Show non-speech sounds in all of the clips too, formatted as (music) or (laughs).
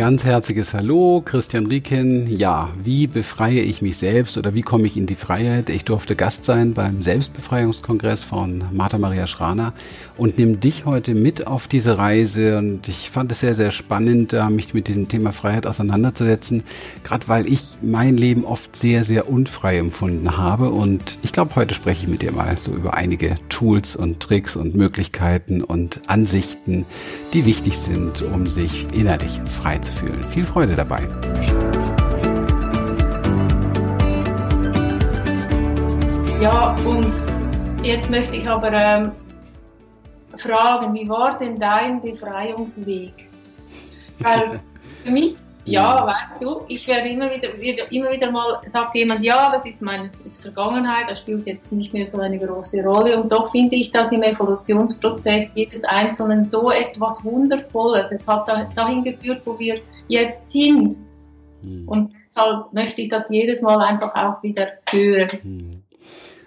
ganz herzliches Hallo, Christian Rieken. Ja, wie befreie ich mich selbst oder wie komme ich in die Freiheit? Ich durfte Gast sein beim Selbstbefreiungskongress von Martha Maria Schraner und nehme dich heute mit auf diese Reise. Und ich fand es sehr, sehr spannend, mich mit diesem Thema Freiheit auseinanderzusetzen, gerade weil ich mein Leben oft sehr, sehr unfrei empfunden habe. Und ich glaube, heute spreche ich mit dir mal so über einige Tools und Tricks und Möglichkeiten und Ansichten, die wichtig sind, um sich innerlich frei zu fühlen. Viel Freude dabei. Ja, und jetzt möchte ich aber ähm, fragen, wie war denn dein Befreiungsweg? Weil (laughs) für mich ja, weißt du, ich werde immer wieder, wieder, immer wieder mal, sagt jemand, ja, das ist meine ist Vergangenheit, das spielt jetzt nicht mehr so eine große Rolle. Und doch finde ich dass im Evolutionsprozess jedes Einzelnen so etwas Wundervolles. Es hat dahin geführt, wo wir jetzt sind. Hm. Und deshalb möchte ich das jedes Mal einfach auch wieder hören. Hm.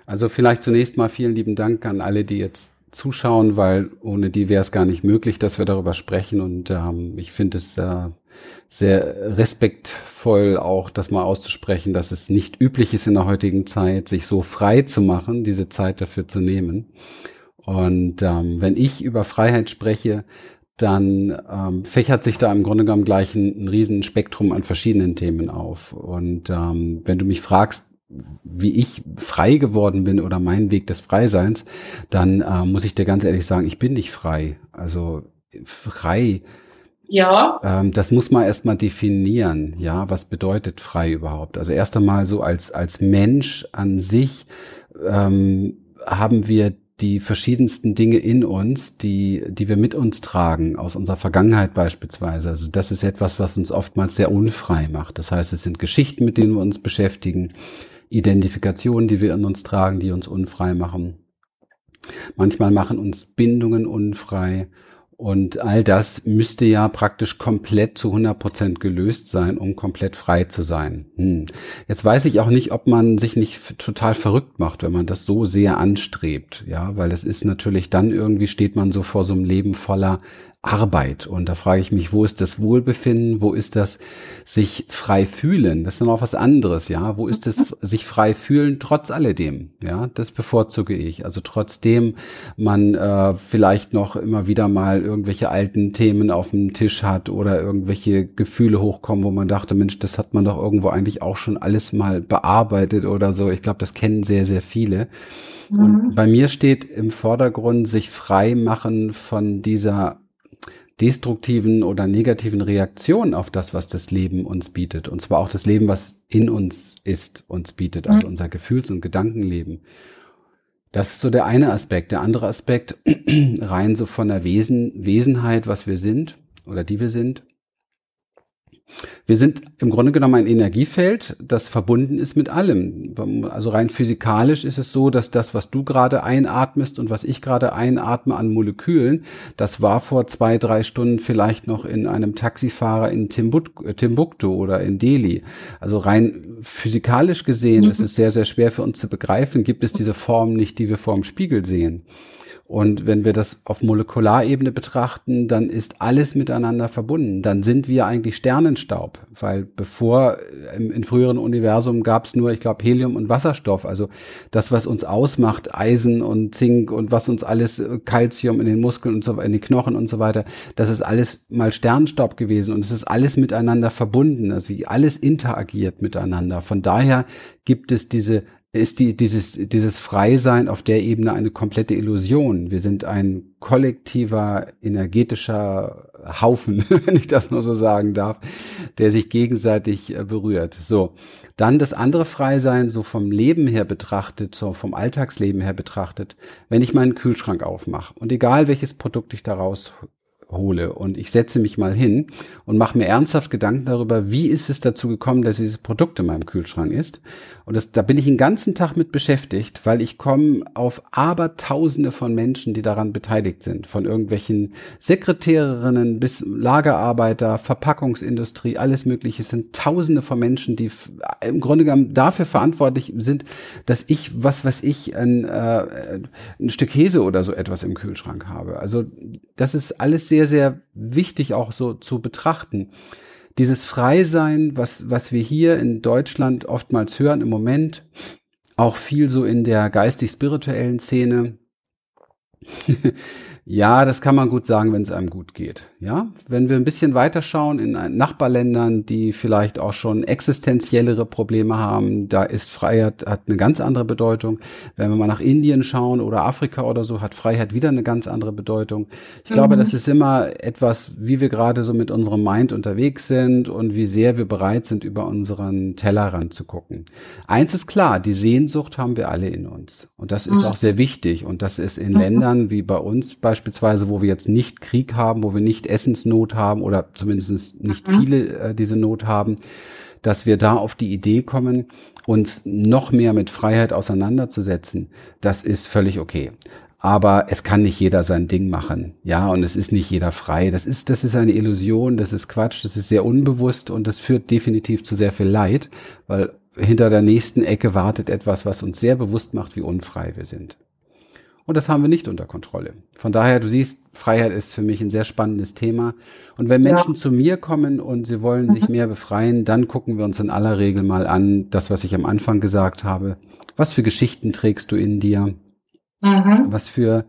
Also vielleicht zunächst mal vielen lieben Dank an alle, die jetzt zuschauen, weil ohne die wäre es gar nicht möglich, dass wir darüber sprechen. Und ähm, ich finde es äh, sehr respektvoll auch, das mal auszusprechen, dass es nicht üblich ist in der heutigen Zeit, sich so frei zu machen, diese Zeit dafür zu nehmen. Und ähm, wenn ich über Freiheit spreche, dann ähm, fächert sich da im Grunde genommen gleich ein, ein riesen Spektrum an verschiedenen Themen auf. Und ähm, wenn du mich fragst, wie ich frei geworden bin oder mein Weg des Freiseins, dann äh, muss ich dir ganz ehrlich sagen, ich bin nicht frei. Also frei. Ja. Ähm, das muss man erstmal definieren. Ja, was bedeutet frei überhaupt? Also erst einmal so als, als Mensch an sich ähm, haben wir die verschiedensten Dinge in uns, die, die wir mit uns tragen, aus unserer Vergangenheit beispielsweise. Also das ist etwas, was uns oftmals sehr unfrei macht. Das heißt, es sind Geschichten, mit denen wir uns beschäftigen. Identifikationen, die wir in uns tragen, die uns unfrei machen. Manchmal machen uns Bindungen unfrei. Und all das müsste ja praktisch komplett zu 100 Prozent gelöst sein, um komplett frei zu sein. Hm. Jetzt weiß ich auch nicht, ob man sich nicht total verrückt macht, wenn man das so sehr anstrebt. Ja, weil es ist natürlich dann irgendwie steht man so vor so einem Leben voller Arbeit. Und da frage ich mich, wo ist das Wohlbefinden? Wo ist das sich frei fühlen? Das ist auch was anderes, ja. Wo ist das (laughs) sich frei fühlen trotz alledem? Ja, das bevorzuge ich. Also trotzdem man äh, vielleicht noch immer wieder mal irgendwelche alten Themen auf dem Tisch hat oder irgendwelche Gefühle hochkommen, wo man dachte, Mensch, das hat man doch irgendwo eigentlich auch schon alles mal bearbeitet oder so. Ich glaube, das kennen sehr, sehr viele. Und mhm. bei mir steht im Vordergrund sich frei machen von dieser destruktiven oder negativen Reaktionen auf das, was das Leben uns bietet. Und zwar auch das Leben, was in uns ist, uns bietet, also mhm. unser Gefühls- und Gedankenleben. Das ist so der eine Aspekt. Der andere Aspekt, (clears throat) rein so von der Wesen, Wesenheit, was wir sind oder die wir sind, wir sind im Grunde genommen ein Energiefeld, das verbunden ist mit allem. Also rein physikalisch ist es so, dass das, was du gerade einatmest und was ich gerade einatme an Molekülen, das war vor zwei, drei Stunden vielleicht noch in einem Taxifahrer in Timbuktu oder in Delhi. Also rein physikalisch gesehen mhm. ist es sehr, sehr schwer für uns zu begreifen, gibt es diese Form nicht, die wir vor dem Spiegel sehen. Und wenn wir das auf Molekularebene betrachten, dann ist alles miteinander verbunden. Dann sind wir eigentlich Sternenstaub, weil bevor äh, im, im früheren Universum gab es nur, ich glaube, Helium und Wasserstoff. Also das, was uns ausmacht, Eisen und Zink und was uns alles, äh, Calcium in den Muskeln und so in den Knochen und so weiter, das ist alles mal Sternenstaub gewesen und es ist alles miteinander verbunden. Also alles interagiert miteinander. Von daher gibt es diese ist die, dieses, dieses Freisein auf der Ebene eine komplette Illusion. Wir sind ein kollektiver, energetischer Haufen, (laughs) wenn ich das nur so sagen darf, der sich gegenseitig äh, berührt. So. Dann das andere Freisein, so vom Leben her betrachtet, so vom Alltagsleben her betrachtet, wenn ich meinen Kühlschrank aufmache und egal welches Produkt ich daraus hole und ich setze mich mal hin und mache mir ernsthaft Gedanken darüber, wie ist es dazu gekommen, dass dieses Produkt in meinem Kühlschrank ist. Und das, da bin ich den ganzen Tag mit beschäftigt, weil ich komme auf Abertausende von Menschen, die daran beteiligt sind, von irgendwelchen Sekretärinnen bis Lagerarbeiter, Verpackungsindustrie, alles Mögliche. Es sind Tausende von Menschen, die im Grunde genommen dafür verantwortlich sind, dass ich, was weiß ich, ein, äh, ein Stück Käse oder so etwas im Kühlschrank habe. Also das ist alles sehr, sehr wichtig auch so zu betrachten. dieses Freisein, was, was wir hier in Deutschland oftmals hören im Moment, auch viel so in der geistig-spirituellen Szene, (laughs) Ja, das kann man gut sagen, wenn es einem gut geht. Ja, wenn wir ein bisschen weiter schauen in Nachbarländern, die vielleicht auch schon existenziellere Probleme haben, da ist Freiheit hat eine ganz andere Bedeutung. Wenn wir mal nach Indien schauen oder Afrika oder so, hat Freiheit wieder eine ganz andere Bedeutung. Ich mhm. glaube, das ist immer etwas, wie wir gerade so mit unserem Mind unterwegs sind und wie sehr wir bereit sind, über unseren Tellerrand zu gucken. Eins ist klar, die Sehnsucht haben wir alle in uns und das ist mhm. auch sehr wichtig und das ist in mhm. Ländern wie bei uns bei beispielsweise, wo wir jetzt nicht Krieg haben, wo wir nicht Essensnot haben oder zumindest nicht mhm. viele äh, diese Not haben, dass wir da auf die Idee kommen, uns noch mehr mit Freiheit auseinanderzusetzen, das ist völlig okay. Aber es kann nicht jeder sein Ding machen. Ja, und es ist nicht jeder frei. Das ist, das ist eine Illusion, das ist Quatsch, das ist sehr unbewusst und das führt definitiv zu sehr viel Leid, weil hinter der nächsten Ecke wartet etwas, was uns sehr bewusst macht, wie unfrei wir sind. Und das haben wir nicht unter Kontrolle. Von daher, du siehst, Freiheit ist für mich ein sehr spannendes Thema. Und wenn Menschen ja. zu mir kommen und sie wollen sich mhm. mehr befreien, dann gucken wir uns in aller Regel mal an, das, was ich am Anfang gesagt habe. Was für Geschichten trägst du in dir? Mhm. Was für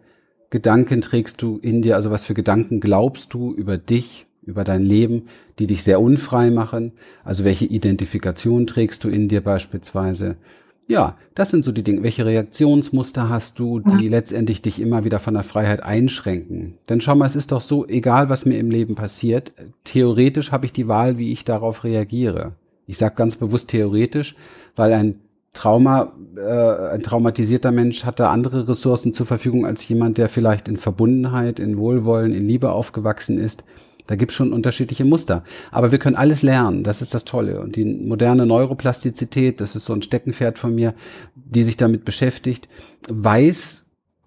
Gedanken trägst du in dir? Also was für Gedanken glaubst du über dich, über dein Leben, die dich sehr unfrei machen? Also welche Identifikation trägst du in dir beispielsweise? Ja, das sind so die Dinge. Welche Reaktionsmuster hast du, die ja. letztendlich dich immer wieder von der Freiheit einschränken? Denn schau mal, es ist doch so, egal was mir im Leben passiert, theoretisch habe ich die Wahl, wie ich darauf reagiere. Ich sage ganz bewusst theoretisch, weil ein Trauma, äh, ein traumatisierter Mensch hat da andere Ressourcen zur Verfügung als jemand, der vielleicht in Verbundenheit, in Wohlwollen, in Liebe aufgewachsen ist. Da gibt's schon unterschiedliche Muster. Aber wir können alles lernen. Das ist das Tolle. Und die moderne Neuroplastizität, das ist so ein Steckenpferd von mir, die sich damit beschäftigt, weiß,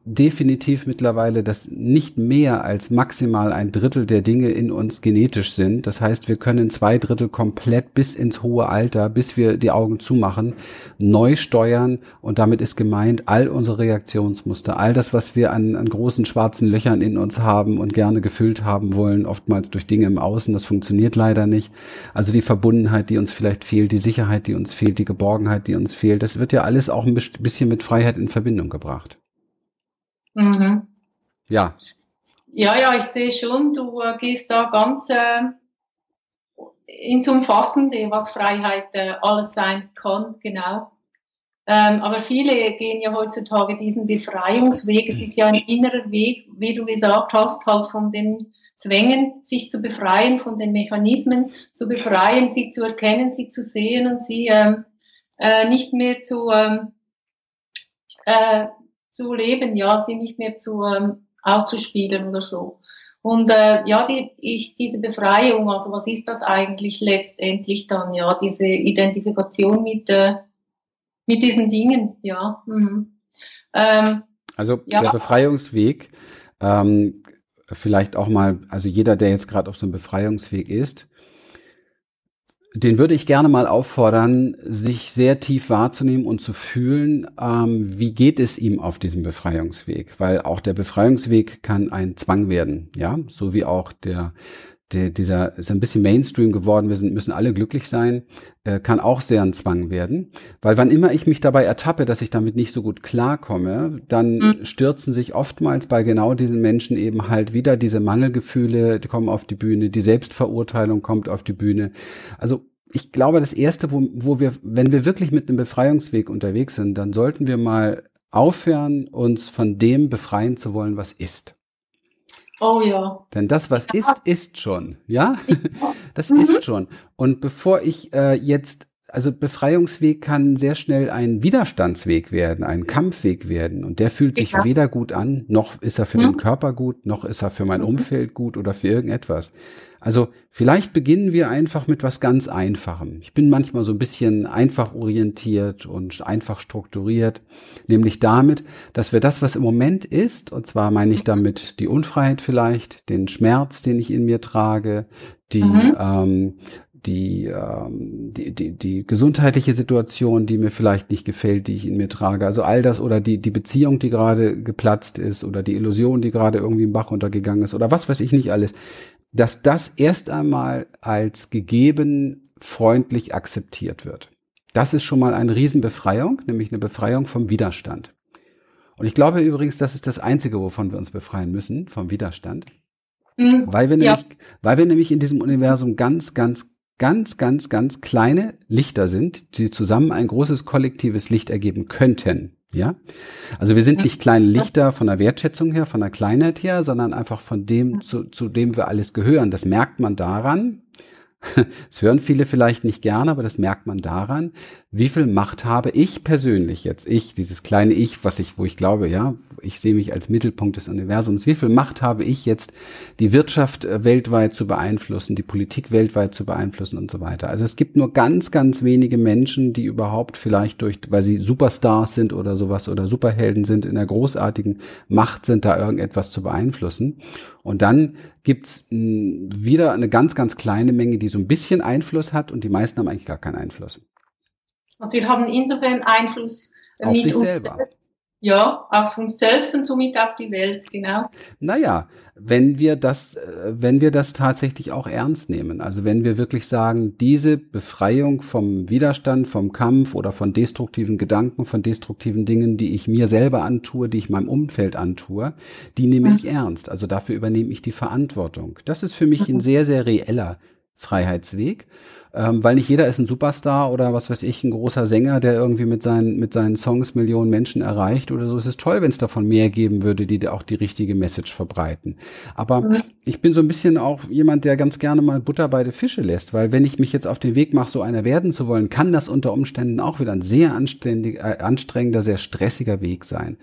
definitiv mittlerweile, dass nicht mehr als maximal ein Drittel der Dinge in uns genetisch sind. Das heißt, wir können zwei Drittel komplett bis ins hohe Alter, bis wir die Augen zumachen, neu steuern und damit ist gemeint all unsere Reaktionsmuster, all das, was wir an, an großen schwarzen Löchern in uns haben und gerne gefüllt haben wollen, oftmals durch Dinge im Außen, das funktioniert leider nicht. Also die Verbundenheit, die uns vielleicht fehlt, die Sicherheit, die uns fehlt, die Geborgenheit, die uns fehlt, das wird ja alles auch ein bisschen mit Freiheit in Verbindung gebracht. Mhm. Ja. Ja, ja, ich sehe schon, du äh, gehst da ganz äh, ins Umfassende, was Freiheit äh, alles sein kann, genau. Ähm, aber viele gehen ja heutzutage diesen Befreiungsweg. Es ist ja ein innerer Weg, wie du gesagt hast, halt von den Zwängen, sich zu befreien, von den Mechanismen zu befreien, sie zu erkennen, sie zu sehen und sie ähm, äh, nicht mehr zu ähm, äh, zu leben, ja, sie nicht mehr zu ähm, auszuspielen oder so. Und äh, ja, die, ich, diese Befreiung, also was ist das eigentlich letztendlich dann, ja, diese Identifikation mit, äh, mit diesen Dingen, ja. Mhm. Ähm, also ja. der Befreiungsweg, ähm, vielleicht auch mal, also jeder, der jetzt gerade auf so einem Befreiungsweg ist, den würde ich gerne mal auffordern, sich sehr tief wahrzunehmen und zu fühlen, ähm, wie geht es ihm auf diesem Befreiungsweg? Weil auch der Befreiungsweg kann ein Zwang werden, ja, so wie auch der der, dieser ist ein bisschen Mainstream geworden, wir sind, müssen alle glücklich sein, äh, kann auch sehr ein Zwang werden. Weil wann immer ich mich dabei ertappe, dass ich damit nicht so gut klarkomme, dann mhm. stürzen sich oftmals bei genau diesen Menschen eben halt wieder diese Mangelgefühle, die kommen auf die Bühne, die Selbstverurteilung kommt auf die Bühne. Also ich glaube, das erste, wo, wo wir, wenn wir wirklich mit einem Befreiungsweg unterwegs sind, dann sollten wir mal aufhören, uns von dem befreien zu wollen, was ist. Oh ja. Denn das, was ja. ist, ist schon. Ja? (laughs) Das mhm. ist schon. Und bevor ich äh, jetzt, also Befreiungsweg kann sehr schnell ein Widerstandsweg werden, ein Kampfweg werden. Und der fühlt sich ja. weder gut an, noch ist er für mhm. den Körper gut, noch ist er für mein mhm. Umfeld gut oder für irgendetwas. Also vielleicht beginnen wir einfach mit was ganz Einfachem. Ich bin manchmal so ein bisschen einfach orientiert und einfach strukturiert, nämlich damit, dass wir das, was im Moment ist, und zwar meine ich damit die Unfreiheit vielleicht, den Schmerz, den ich in mir trage, die, mhm. ähm, die, ähm, die, die, die gesundheitliche Situation, die mir vielleicht nicht gefällt, die ich in mir trage, also all das oder die, die Beziehung, die gerade geplatzt ist oder die Illusion, die gerade irgendwie im Bach untergegangen ist oder was weiß ich nicht alles dass das erst einmal als gegeben freundlich akzeptiert wird. Das ist schon mal eine Riesenbefreiung, nämlich eine Befreiung vom Widerstand. Und ich glaube übrigens, das ist das Einzige, wovon wir uns befreien müssen, vom Widerstand. Mhm, weil, wir ja. nämlich, weil wir nämlich in diesem Universum ganz, ganz, ganz, ganz, ganz kleine Lichter sind, die zusammen ein großes kollektives Licht ergeben könnten. Ja, also wir sind nicht kleine Lichter von der Wertschätzung her, von der Kleinheit her, sondern einfach von dem, zu, zu dem wir alles gehören. Das merkt man daran, (laughs) Das hören viele vielleicht nicht gerne, aber das merkt man daran, wie viel Macht habe ich persönlich jetzt, ich, dieses kleine Ich, was ich, wo ich glaube, ja, ich sehe mich als Mittelpunkt des Universums, wie viel Macht habe ich jetzt, die Wirtschaft äh, weltweit zu beeinflussen, die Politik weltweit zu beeinflussen und so weiter. Also es gibt nur ganz, ganz wenige Menschen, die überhaupt vielleicht durch, weil sie Superstars sind oder sowas oder Superhelden sind, in der großartigen Macht sind, da irgendetwas zu beeinflussen. Und dann gibt's hm, wieder eine ganz, ganz kleine Menge, die so ein bisschen Einfluss hat und die meisten haben eigentlich gar keinen Einfluss. Also wir haben insofern Einfluss auf sich selber. Ja, auf uns selbst und somit auf die Welt, genau. Naja, wenn wir das, äh, wenn wir das tatsächlich auch ernst nehmen, also wenn wir wirklich sagen, diese Befreiung vom Widerstand, vom Kampf oder von destruktiven Gedanken, von destruktiven Dingen, die ich mir selber antue, die ich meinem Umfeld antue, die nehme mhm. ich ernst. Also dafür übernehme ich die Verantwortung. Das ist für mich ein mhm. sehr, sehr reeller Freiheitsweg ähm, weil nicht jeder ist ein Superstar oder was weiß ich, ein großer Sänger, der irgendwie mit seinen, mit seinen Songs Millionen Menschen erreicht oder so. Es ist toll, wenn es davon mehr geben würde, die auch die richtige Message verbreiten. Aber mhm. ich bin so ein bisschen auch jemand, der ganz gerne mal Butter bei den Fische lässt, weil wenn ich mich jetzt auf den Weg mache, so einer werden zu wollen, kann das unter Umständen auch wieder ein sehr anständig, äh, anstrengender, sehr stressiger Weg sein.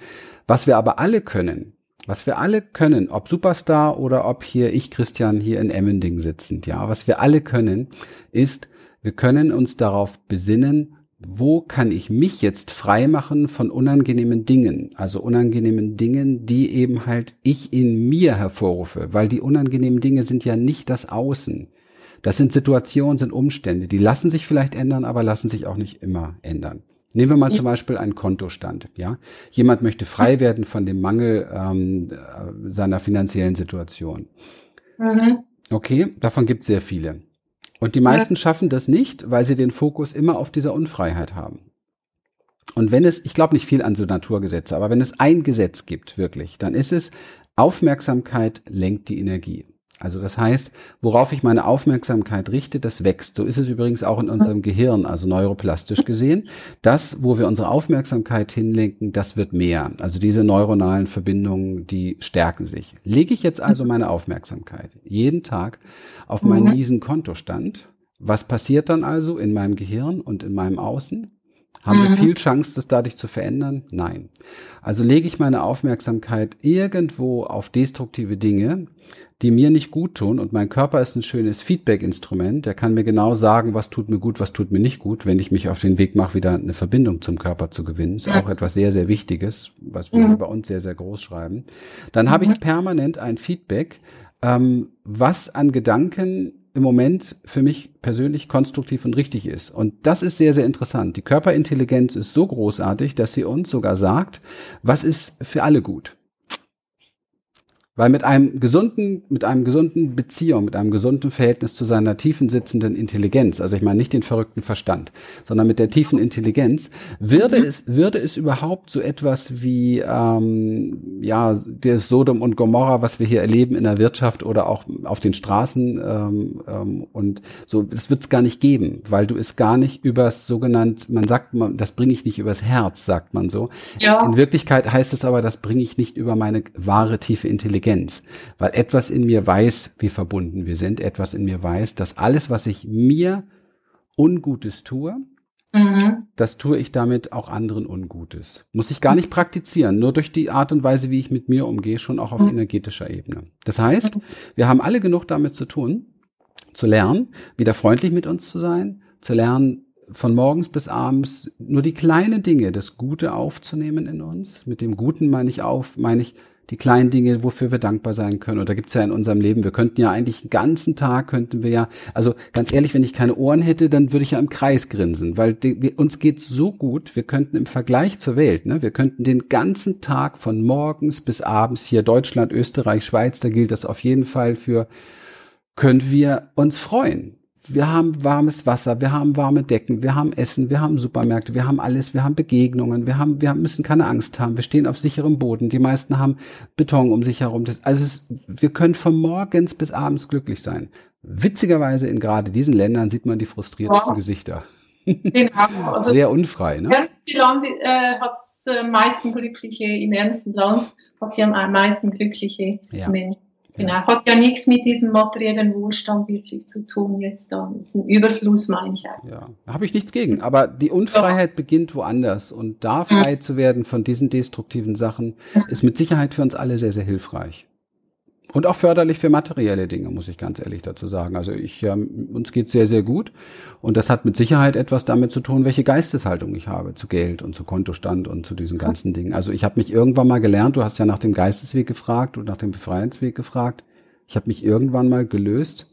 Was wir aber alle können, was wir alle können, ob Superstar oder ob hier ich Christian hier in Emmending sitzend, ja, was wir alle können, ist, wir können uns darauf besinnen, wo kann ich mich jetzt frei machen von unangenehmen Dingen, also unangenehmen Dingen, die eben halt ich in mir hervorrufe, weil die unangenehmen Dinge sind ja nicht das Außen. Das sind Situationen, sind Umstände, die lassen sich vielleicht ändern, aber lassen sich auch nicht immer ändern. Nehmen wir mal zum Beispiel einen Kontostand. Ja, jemand möchte frei werden von dem Mangel ähm, äh, seiner finanziellen Situation. Mhm. Okay, davon gibt es sehr viele. Und die meisten ja. schaffen das nicht, weil sie den Fokus immer auf dieser Unfreiheit haben. Und wenn es, ich glaube nicht viel an so Naturgesetze, aber wenn es ein Gesetz gibt, wirklich, dann ist es, Aufmerksamkeit lenkt die Energie. Also das heißt, worauf ich meine Aufmerksamkeit richte, das wächst. So ist es übrigens auch in unserem Gehirn, also neuroplastisch gesehen. Das, wo wir unsere Aufmerksamkeit hinlenken, das wird mehr. Also diese neuronalen Verbindungen, die stärken sich. Lege ich jetzt also meine Aufmerksamkeit jeden Tag auf meinen mhm. miesen Kontostand, was passiert dann also in meinem Gehirn und in meinem Außen? Haben mhm. wir viel Chance, das dadurch zu verändern? Nein. Also lege ich meine Aufmerksamkeit irgendwo auf destruktive Dinge, die mir nicht gut tun und mein Körper ist ein schönes Feedback-Instrument. Der kann mir genau sagen, was tut mir gut, was tut mir nicht gut, wenn ich mich auf den Weg mache, wieder eine Verbindung zum Körper zu gewinnen. Ist auch etwas sehr, sehr Wichtiges, was wir mhm. bei uns sehr, sehr groß schreiben. Dann habe ich mhm. permanent ein Feedback, ähm, was an Gedanken im Moment für mich persönlich konstruktiv und richtig ist. Und das ist sehr, sehr interessant. Die Körperintelligenz ist so großartig, dass sie uns sogar sagt, was ist für alle gut. Weil mit einem gesunden, mit einem gesunden Beziehung, mit einem gesunden Verhältnis zu seiner tiefen sitzenden Intelligenz, also ich meine nicht den verrückten Verstand, sondern mit der tiefen Intelligenz, würde mhm. es, würde es überhaupt so etwas wie, ähm, ja, der Sodom und Gomorra, was wir hier erleben in der Wirtschaft oder auch auf den Straßen, ähm, ähm, und so, das wird es gar nicht geben, weil du es gar nicht übers sogenannte, man sagt, man, das bringe ich nicht übers Herz, sagt man so. Ja. In Wirklichkeit heißt es aber, das bringe ich nicht über meine wahre tiefe Intelligenz. Intelligenz, weil etwas in mir weiß, wie verbunden wir sind, etwas in mir weiß, dass alles, was ich mir Ungutes tue, mhm. das tue ich damit auch anderen Ungutes. Muss ich gar nicht praktizieren, nur durch die Art und Weise, wie ich mit mir umgehe, schon auch auf mhm. energetischer Ebene. Das heißt, wir haben alle genug damit zu tun, zu lernen, wieder freundlich mit uns zu sein, zu lernen, von morgens bis abends nur die kleinen Dinge, das Gute aufzunehmen in uns. Mit dem Guten meine ich auf, meine ich die kleinen Dinge, wofür wir dankbar sein können. Und da gibt's ja in unserem Leben, wir könnten ja eigentlich den ganzen Tag, könnten wir ja, also ganz ehrlich, wenn ich keine Ohren hätte, dann würde ich ja im Kreis grinsen, weil die, wir, uns geht's so gut, wir könnten im Vergleich zur Welt, ne, wir könnten den ganzen Tag von morgens bis abends hier Deutschland, Österreich, Schweiz, da gilt das auf jeden Fall für können wir uns freuen. Wir haben warmes Wasser, wir haben warme Decken, wir haben Essen, wir haben Supermärkte, wir haben alles, wir haben Begegnungen, wir haben, wir müssen keine Angst haben, wir stehen auf sicherem Boden. Die meisten haben Beton um sich herum. Das, also es, wir können von morgens bis abends glücklich sein. Witzigerweise in gerade diesen Ländern sieht man die frustriertesten ja. Gesichter. Genau. (laughs) Also Sehr unfrei, ne? Ärmste Land äh, hat am meisten glückliche, im ärmsten Land hat sie am meisten glückliche ja. Menschen. Genau, hat ja nichts mit diesem materiellen Wohlstand wirklich zu tun jetzt da. Das ist ein Überfluss, meine ich eigentlich. Ja, habe ich nichts gegen. Aber die Unfreiheit ja. beginnt woanders. Und da frei mhm. zu werden von diesen destruktiven Sachen, ist mit Sicherheit für uns alle sehr, sehr hilfreich. Und auch förderlich für materielle Dinge, muss ich ganz ehrlich dazu sagen. Also ich, ähm, uns geht sehr, sehr gut. Und das hat mit Sicherheit etwas damit zu tun, welche Geisteshaltung ich habe zu Geld und zu Kontostand und zu diesen ganzen Dingen. Also ich habe mich irgendwann mal gelernt, du hast ja nach dem Geistesweg gefragt und nach dem Befreiungsweg gefragt. Ich habe mich irgendwann mal gelöst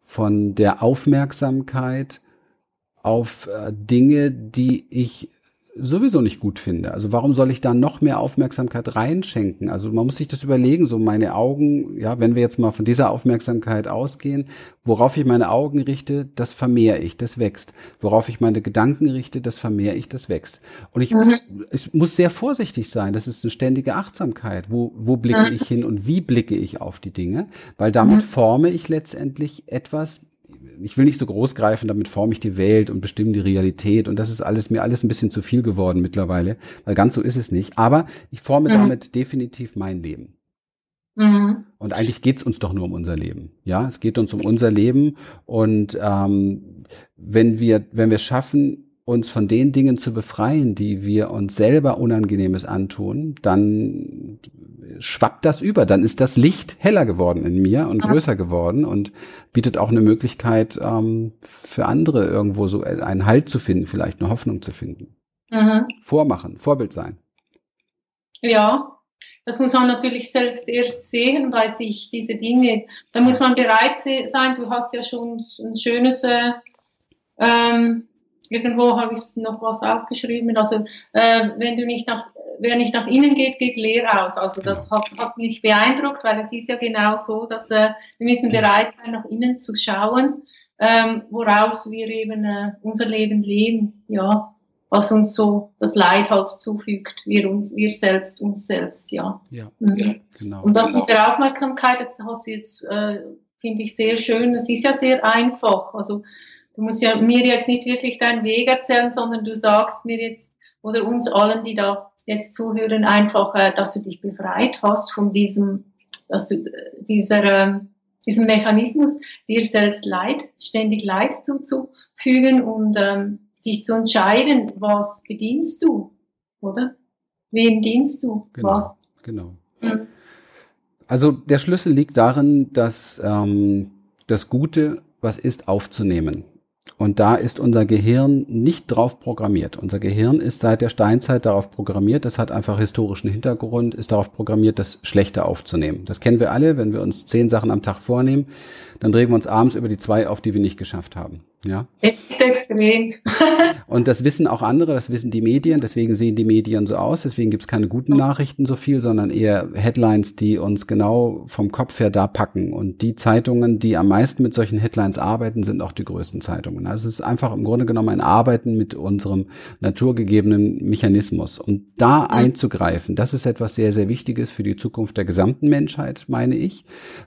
von der Aufmerksamkeit auf äh, Dinge, die ich sowieso nicht gut finde. Also warum soll ich da noch mehr Aufmerksamkeit reinschenken? Also man muss sich das überlegen, so meine Augen, ja, wenn wir jetzt mal von dieser Aufmerksamkeit ausgehen, worauf ich meine Augen richte, das vermehre ich, das wächst. Worauf ich meine Gedanken richte, das vermehre ich, das wächst. Und ich, mhm. ich muss sehr vorsichtig sein, das ist eine ständige Achtsamkeit. Wo, wo blicke mhm. ich hin und wie blicke ich auf die Dinge? Weil damit mhm. forme ich letztendlich etwas, ich will nicht so groß greifen, damit forme ich die Welt und bestimme die Realität. Und das ist alles mir alles ein bisschen zu viel geworden mittlerweile, weil ganz so ist es nicht. Aber ich forme mhm. damit definitiv mein Leben. Mhm. Und eigentlich geht's uns doch nur um unser Leben. Ja, es geht uns um unser Leben. Und ähm, wenn wir, wenn wir schaffen, uns von den Dingen zu befreien, die wir uns selber Unangenehmes antun, dann schwappt das über. Dann ist das Licht heller geworden in mir und größer geworden und bietet auch eine Möglichkeit ähm, für andere irgendwo so einen Halt zu finden, vielleicht eine Hoffnung zu finden. Mhm. Vormachen, Vorbild sein. Ja, das muss man natürlich selbst erst sehen, weil sich diese Dinge, da muss man bereit sein. Du hast ja schon ein schönes äh, ähm, irgendwo habe ich noch was aufgeschrieben. Also äh, wenn du nicht nach, wer nicht nach innen geht, geht leer aus. Also das hat, hat mich beeindruckt, weil es ist ja genau so, dass äh, wir müssen bereit sein, nach innen zu schauen, ähm, woraus wir eben äh, unser Leben leben. Ja, was uns so das Leid halt zufügt, wir uns, wir selbst uns selbst, ja. Ja, mhm. genau. Und das genau. mit der Aufmerksamkeit, das hast du jetzt, äh, finde ich sehr schön. Es ist ja sehr einfach. Also du musst ja mir jetzt nicht wirklich deinen Weg erzählen, sondern du sagst mir jetzt oder uns allen, die da jetzt zuhören, einfach, äh, dass du dich befreit hast von diesem, dass du äh, dieser, äh, diesem Mechanismus, dir selbst Leid, ständig Leid zuzufügen und ähm, dich zu entscheiden, was bedienst du, oder? Wem dienst du? Genau, was? Genau. Mhm. Also der Schlüssel liegt darin, dass ähm, das Gute, was ist, aufzunehmen. Und da ist unser Gehirn nicht drauf programmiert. Unser Gehirn ist seit der Steinzeit darauf programmiert, das hat einfach historischen Hintergrund, ist darauf programmiert, das Schlechte aufzunehmen. Das kennen wir alle, wenn wir uns zehn Sachen am Tag vornehmen, dann regen wir uns abends über die zwei auf, die wir nicht geschafft haben. Ja. Ist extrem. (laughs) und das wissen auch andere, das wissen die Medien, deswegen sehen die Medien so aus, deswegen gibt's keine guten Nachrichten so viel, sondern eher Headlines, die uns genau vom Kopf her da packen. Und die Zeitungen, die am meisten mit solchen Headlines arbeiten, sind auch die größten Zeitungen. Also es ist einfach im Grunde genommen ein Arbeiten mit unserem naturgegebenen Mechanismus. Und da einzugreifen, das ist etwas sehr, sehr Wichtiges für die Zukunft der gesamten Menschheit, meine ich,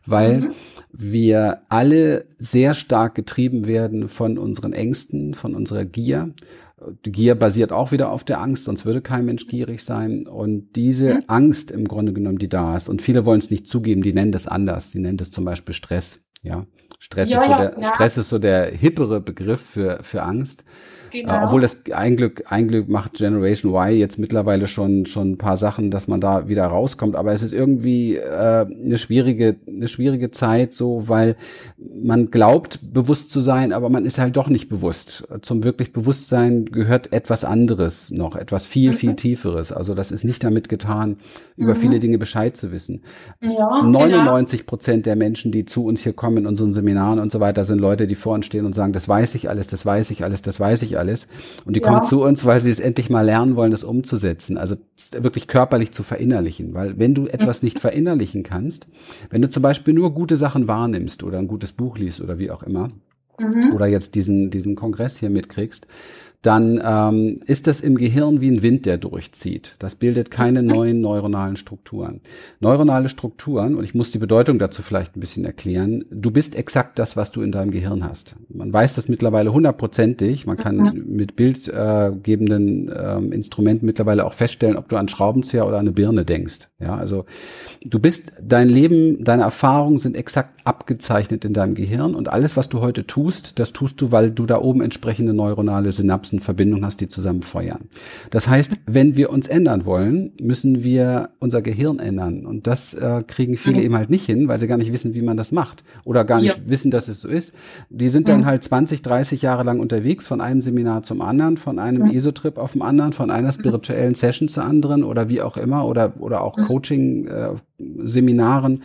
weil mhm. Wir alle sehr stark getrieben werden von unseren Ängsten, von unserer Gier. Die Gier basiert auch wieder auf der Angst, sonst würde kein Mensch gierig sein. Und diese mhm. Angst im Grunde genommen, die da ist, und viele wollen es nicht zugeben, die nennen das anders. Die nennen das zum Beispiel Stress. Ja, Stress, ja, ist, so der, ja. Stress ist so der hippere Begriff für, für Angst. Genau. Obwohl das ein Glück, ein Glück macht Generation Y jetzt mittlerweile schon schon ein paar Sachen, dass man da wieder rauskommt. Aber es ist irgendwie äh, eine schwierige eine schwierige Zeit, so weil man glaubt bewusst zu sein, aber man ist halt doch nicht bewusst. Zum wirklich Bewusstsein gehört etwas anderes noch, etwas viel mhm. viel tieferes. Also das ist nicht damit getan, über mhm. viele Dinge Bescheid zu wissen. Ja, 99 genau. Prozent der Menschen, die zu uns hier kommen in unseren Seminaren und so weiter, sind Leute, die vor uns stehen und sagen, das weiß ich alles, das weiß ich alles, das weiß ich alles alles. Und die ja. kommen zu uns, weil sie es endlich mal lernen wollen, das umzusetzen. Also wirklich körperlich zu verinnerlichen. Weil wenn du etwas nicht verinnerlichen kannst, wenn du zum Beispiel nur gute Sachen wahrnimmst oder ein gutes Buch liest oder wie auch immer, mhm. oder jetzt diesen, diesen Kongress hier mitkriegst, dann ähm, ist das im Gehirn wie ein Wind, der durchzieht. Das bildet keine neuen neuronalen Strukturen. Neuronale Strukturen, und ich muss die Bedeutung dazu vielleicht ein bisschen erklären, du bist exakt das, was du in deinem Gehirn hast. Man weiß das mittlerweile hundertprozentig. Man kann mhm. mit bildgebenden äh, ähm, Instrumenten mittlerweile auch feststellen, ob du an Schraubenzieher oder an eine Birne denkst. Ja, also du bist, dein Leben, deine Erfahrungen sind exakt abgezeichnet in deinem Gehirn und alles, was du heute tust, das tust du, weil du da oben entsprechende neuronale Synapsen Verbindung hast, die zusammen feuern. Das heißt, wenn wir uns ändern wollen, müssen wir unser Gehirn ändern. Und das äh, kriegen viele mhm. eben halt nicht hin, weil sie gar nicht wissen, wie man das macht. Oder gar nicht ja. wissen, dass es so ist. Die sind dann mhm. halt 20, 30 Jahre lang unterwegs, von einem Seminar zum anderen, von einem mhm. ESO-Trip auf dem anderen, von einer spirituellen Session zur anderen oder wie auch immer, oder, oder auch mhm. Coaching, äh, Seminaren,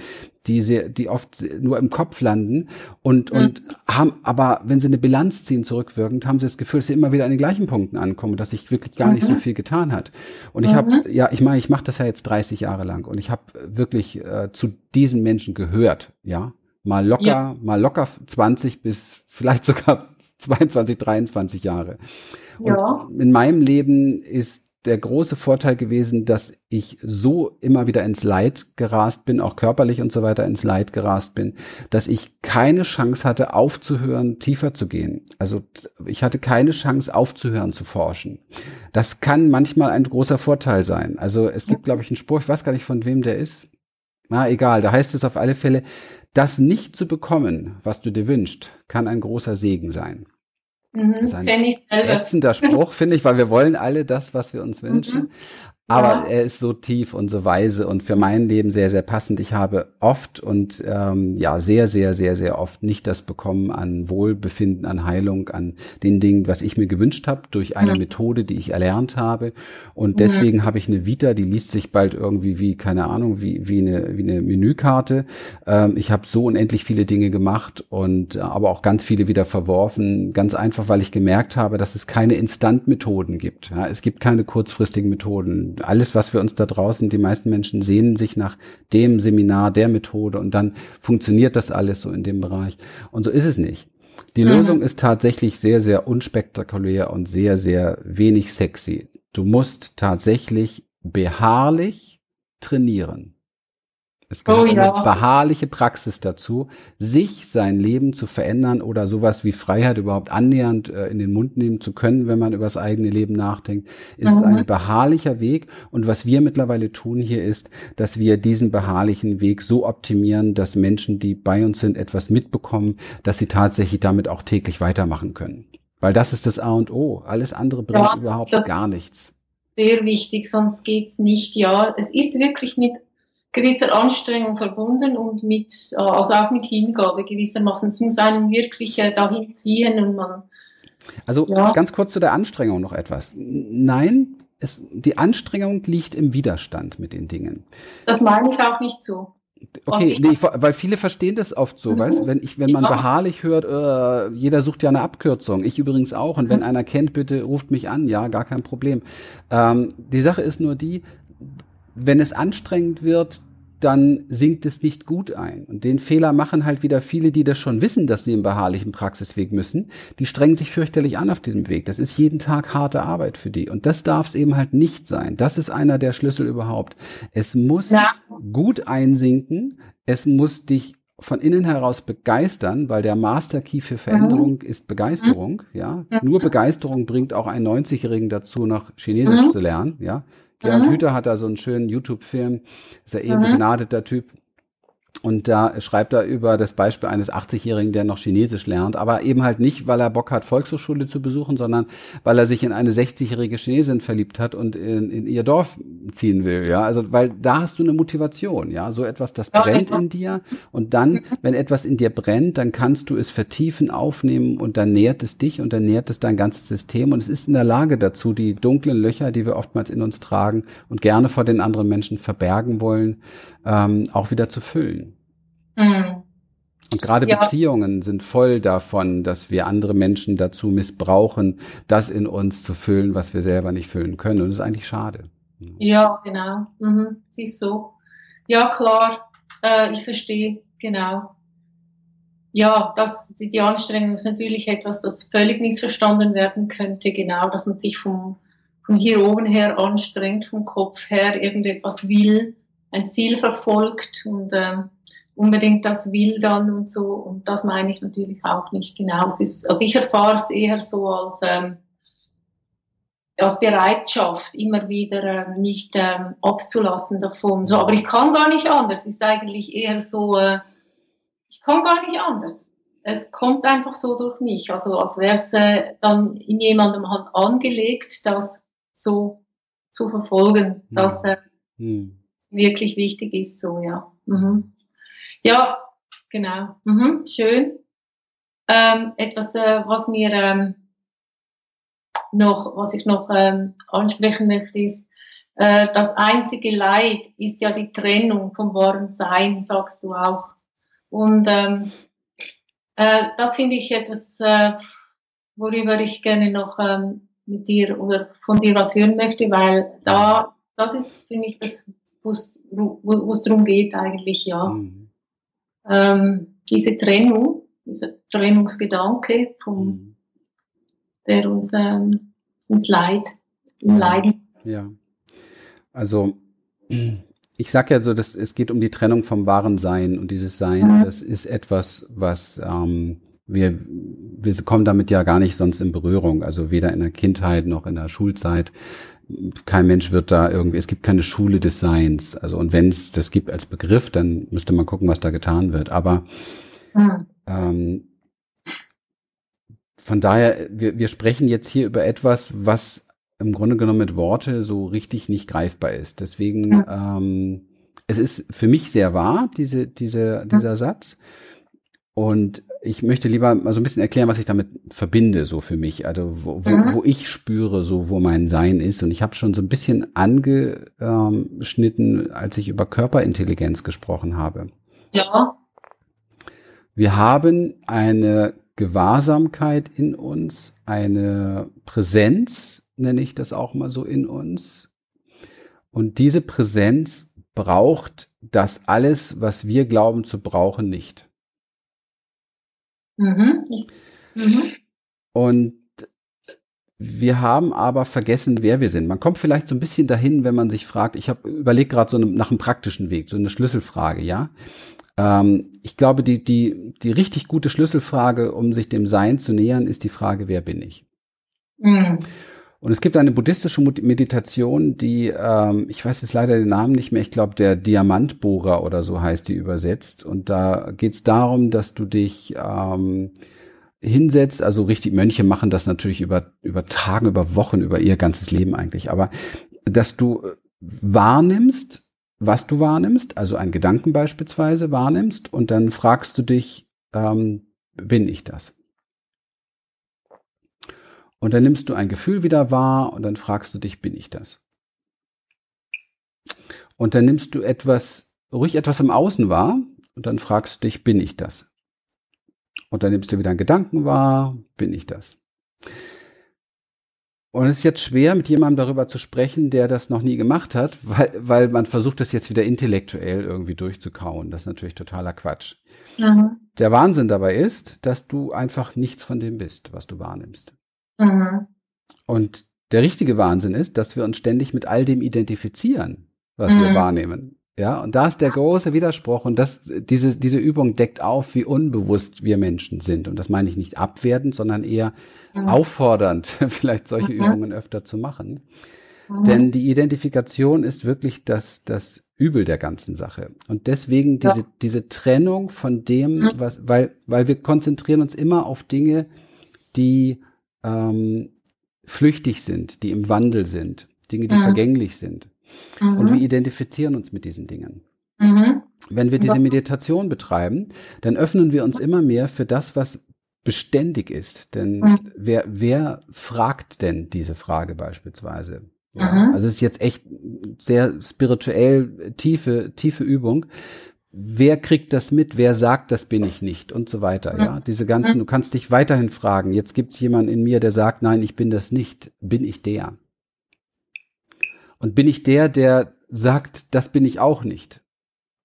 die sehr, die oft nur im Kopf landen und, mhm. und haben, aber wenn sie eine Bilanz ziehen zurückwirkend, haben sie das Gefühl, dass sie immer wieder an den gleichen Punkten ankommen, dass sich wirklich gar mhm. nicht so mhm. viel getan hat. Und ich mhm. habe, ja, ich meine, ich mache das ja jetzt 30 Jahre lang und ich habe wirklich äh, zu diesen Menschen gehört, ja. Mal locker, ja. mal locker 20 bis vielleicht (laughs) sogar 22, 23 Jahre. Und ja. in meinem Leben ist der große Vorteil gewesen, dass ich so immer wieder ins Leid gerast bin, auch körperlich und so weiter ins Leid gerast bin, dass ich keine Chance hatte, aufzuhören, tiefer zu gehen. Also ich hatte keine Chance, aufzuhören zu forschen. Das kann manchmal ein großer Vorteil sein. Also es gibt, glaube ich, einen Spruch, ich weiß gar nicht, von wem der ist. Na, egal, da heißt es auf alle Fälle, das nicht zu bekommen, was du dir wünschst, kann ein großer Segen sein. Mhm, das ist ein ätzender Spruch, finde ich, weil wir wollen alle das, was wir uns wünschen. Mhm. Aber ja. er ist so tief und so weise und für mein Leben sehr, sehr passend. Ich habe oft und ähm, ja, sehr, sehr, sehr, sehr oft nicht das bekommen an Wohlbefinden, an Heilung, an den Dingen, was ich mir gewünscht habe, durch eine mhm. Methode, die ich erlernt habe. Und mhm. deswegen mhm. habe ich eine Vita, die liest sich bald irgendwie wie, keine Ahnung, wie, wie, eine, wie eine Menükarte. Ähm, ich habe so unendlich viele Dinge gemacht und äh, aber auch ganz viele wieder verworfen. Ganz einfach, weil ich gemerkt habe, dass es keine Instantmethoden gibt. Ja, es gibt keine kurzfristigen Methoden alles, was wir uns da draußen, die meisten Menschen sehnen sich nach dem Seminar, der Methode und dann funktioniert das alles so in dem Bereich. Und so ist es nicht. Die mhm. Lösung ist tatsächlich sehr, sehr unspektakulär und sehr, sehr wenig sexy. Du musst tatsächlich beharrlich trainieren. Es gehört oh, ja. eine beharrliche Praxis dazu, sich sein Leben zu verändern oder sowas wie Freiheit überhaupt annähernd äh, in den Mund nehmen zu können, wenn man über das eigene Leben nachdenkt, ist mhm. ein beharrlicher Weg. Und was wir mittlerweile tun hier ist, dass wir diesen beharrlichen Weg so optimieren, dass Menschen, die bei uns sind, etwas mitbekommen, dass sie tatsächlich damit auch täglich weitermachen können. Weil das ist das A und O. Alles andere bringt ja, überhaupt gar nichts. Sehr wichtig, sonst geht's nicht. Ja, es ist wirklich mit gewisser Anstrengung verbunden und mit, äh, also auch mit Hingabe gewissermaßen. Es muss einen wirklich äh, dahin ziehen und man. Also ja. ganz kurz zu der Anstrengung noch etwas. Nein, es, die Anstrengung liegt im Widerstand mit den Dingen. Das meine ich auch nicht so. Okay, nee, ich, weil viele verstehen das oft so, mhm. weißt, wenn ich, wenn man ja. beharrlich hört, äh, jeder sucht ja eine Abkürzung, ich übrigens auch. Und wenn mhm. einer kennt, bitte ruft mich an, ja, gar kein Problem. Ähm, die Sache ist nur die, wenn es anstrengend wird, dann sinkt es nicht gut ein. Und den Fehler machen halt wieder viele, die das schon wissen, dass sie im beharrlichen Praxisweg müssen. Die strengen sich fürchterlich an auf diesem Weg. Das ist jeden Tag harte Arbeit für die. Und das darf es eben halt nicht sein. Das ist einer der Schlüssel überhaupt. Es muss ja. gut einsinken. Es muss dich von innen heraus begeistern, weil der Master Key für Veränderung mhm. ist Begeisterung, ja. Mhm. Nur Begeisterung bringt auch einen 90-Jährigen dazu, noch Chinesisch mhm. zu lernen, ja. Gerhard mhm. Hüther hat da so einen schönen YouTube-Film, ist ja eh ein mhm. begnadeter Typ. Und da schreibt er über das Beispiel eines 80-Jährigen, der noch Chinesisch lernt, aber eben halt nicht, weil er Bock hat, Volkshochschule zu besuchen, sondern weil er sich in eine 60-jährige Chinesin verliebt hat und in, in, ihr Dorf ziehen will, ja. Also, weil da hast du eine Motivation, ja. So etwas, das brennt in dir. Und dann, wenn etwas in dir brennt, dann kannst du es vertiefen, aufnehmen und dann nährt es dich und dann nährt es dein ganzes System. Und es ist in der Lage dazu, die dunklen Löcher, die wir oftmals in uns tragen und gerne vor den anderen Menschen verbergen wollen, ähm, auch wieder zu füllen. Mhm. Und gerade ja. Beziehungen sind voll davon, dass wir andere Menschen dazu missbrauchen, das in uns zu füllen, was wir selber nicht füllen können. Und das ist eigentlich schade. Ja, genau. Mhm. Ist so. Ja, klar. Äh, ich verstehe. Genau. Ja, das, die, die Anstrengung ist natürlich etwas, das völlig missverstanden werden könnte. Genau, dass man sich vom, von hier oben her anstrengt, vom Kopf her irgendetwas will, ein Ziel verfolgt und äh, unbedingt das will dann und so. Und das meine ich natürlich auch nicht genau. Es ist, also ich erfahre es eher so als, ähm, als Bereitschaft, immer wieder ähm, nicht ähm, abzulassen davon. So, aber ich kann gar nicht anders. Es ist eigentlich eher so, äh, ich kann gar nicht anders. Es kommt einfach so durch mich. Also als wäre es äh, dann in jemandem halt angelegt, das so zu verfolgen, ja. dass äh, hm. Wirklich wichtig ist. So ja. Mhm. Ja, genau. Mhm, schön. Ähm, etwas, äh, was mir ähm, noch, was ich noch ähm, ansprechen möchte, ist, äh, das einzige Leid ist ja die Trennung vom wahren Sein, sagst du auch. Und ähm, äh, das finde ich etwas, äh, worüber ich gerne noch ähm, mit dir oder von dir was hören möchte, weil da, das ist, finde ich, das, wo es darum geht eigentlich, ja. Mhm ähm, diese Trennung, dieser Trennungsgedanke, vom, mhm. der uns ähm, ins Leid, im Leiden. Ja. Also (clears throat) ich sage ja so, dass es geht um die Trennung vom wahren Sein und dieses Sein, mhm. das ist etwas, was ähm, wir, wir kommen damit ja gar nicht sonst in Berührung, also weder in der Kindheit noch in der Schulzeit kein Mensch wird da irgendwie, es gibt keine Schule des Seins. Also und wenn es das gibt als Begriff, dann müsste man gucken, was da getan wird. Aber mhm. ähm, von daher, wir, wir sprechen jetzt hier über etwas, was im Grunde genommen mit Worte so richtig nicht greifbar ist. Deswegen, mhm. ähm, es ist für mich sehr wahr, diese, diese, dieser mhm. Satz. Und ich möchte lieber mal so ein bisschen erklären, was ich damit verbinde, so für mich. Also wo, wo, mhm. wo ich spüre, so wo mein Sein ist. Und ich habe schon so ein bisschen angeschnitten, als ich über Körperintelligenz gesprochen habe. Ja. Wir haben eine Gewahrsamkeit in uns, eine Präsenz, nenne ich das auch mal so in uns. Und diese Präsenz braucht das alles, was wir glauben zu brauchen, nicht. Mhm. Mhm. Und wir haben aber vergessen, wer wir sind. Man kommt vielleicht so ein bisschen dahin, wenn man sich fragt, ich habe überlegt gerade so eine, nach einem praktischen Weg, so eine Schlüsselfrage, ja. Ähm, ich glaube, die, die, die richtig gute Schlüsselfrage, um sich dem Sein zu nähern, ist die Frage, wer bin ich? Mhm. Und es gibt eine buddhistische Meditation, die, ähm, ich weiß jetzt leider den Namen nicht mehr, ich glaube, der Diamantbohrer oder so heißt die übersetzt. Und da geht es darum, dass du dich ähm, hinsetzt, also richtig, Mönche machen das natürlich über, über Tage, über Wochen, über ihr ganzes Leben eigentlich, aber dass du wahrnimmst, was du wahrnimmst, also einen Gedanken beispielsweise wahrnimmst und dann fragst du dich, ähm, bin ich das? Und dann nimmst du ein Gefühl wieder wahr und dann fragst du dich, bin ich das? Und dann nimmst du etwas, ruhig etwas im Außen wahr und dann fragst du dich, bin ich das? Und dann nimmst du wieder einen Gedanken wahr, bin ich das? Und es ist jetzt schwer, mit jemandem darüber zu sprechen, der das noch nie gemacht hat, weil, weil man versucht, das jetzt wieder intellektuell irgendwie durchzukauen. Das ist natürlich totaler Quatsch. Mhm. Der Wahnsinn dabei ist, dass du einfach nichts von dem bist, was du wahrnimmst. Mhm. Und der richtige Wahnsinn ist, dass wir uns ständig mit all dem identifizieren, was mhm. wir wahrnehmen. Ja, und da ist der große Widerspruch und das, diese, diese Übung deckt auf, wie unbewusst wir Menschen sind. Und das meine ich nicht abwertend, sondern eher mhm. auffordernd, (laughs) vielleicht solche mhm. Übungen öfter zu machen. Mhm. Denn die Identifikation ist wirklich das, das Übel der ganzen Sache. Und deswegen diese, ja. diese Trennung von dem, mhm. was, weil, weil wir konzentrieren uns immer auf Dinge, die ähm, flüchtig sind, die im Wandel sind, Dinge, die mhm. vergänglich sind. Mhm. Und wir identifizieren uns mit diesen Dingen. Mhm. Wenn wir diese Meditation betreiben, dann öffnen wir uns immer mehr für das, was beständig ist. Denn mhm. wer, wer fragt denn diese Frage beispielsweise? Ja, mhm. also es ist jetzt echt sehr spirituell tiefe, tiefe Übung. Wer kriegt das mit, wer sagt, das bin ich nicht und so weiter. Ja, diese ganzen, du kannst dich weiterhin fragen. Jetzt gibt es jemanden in mir, der sagt, nein, ich bin das nicht. Bin ich der? Und bin ich der, der sagt, das bin ich auch nicht?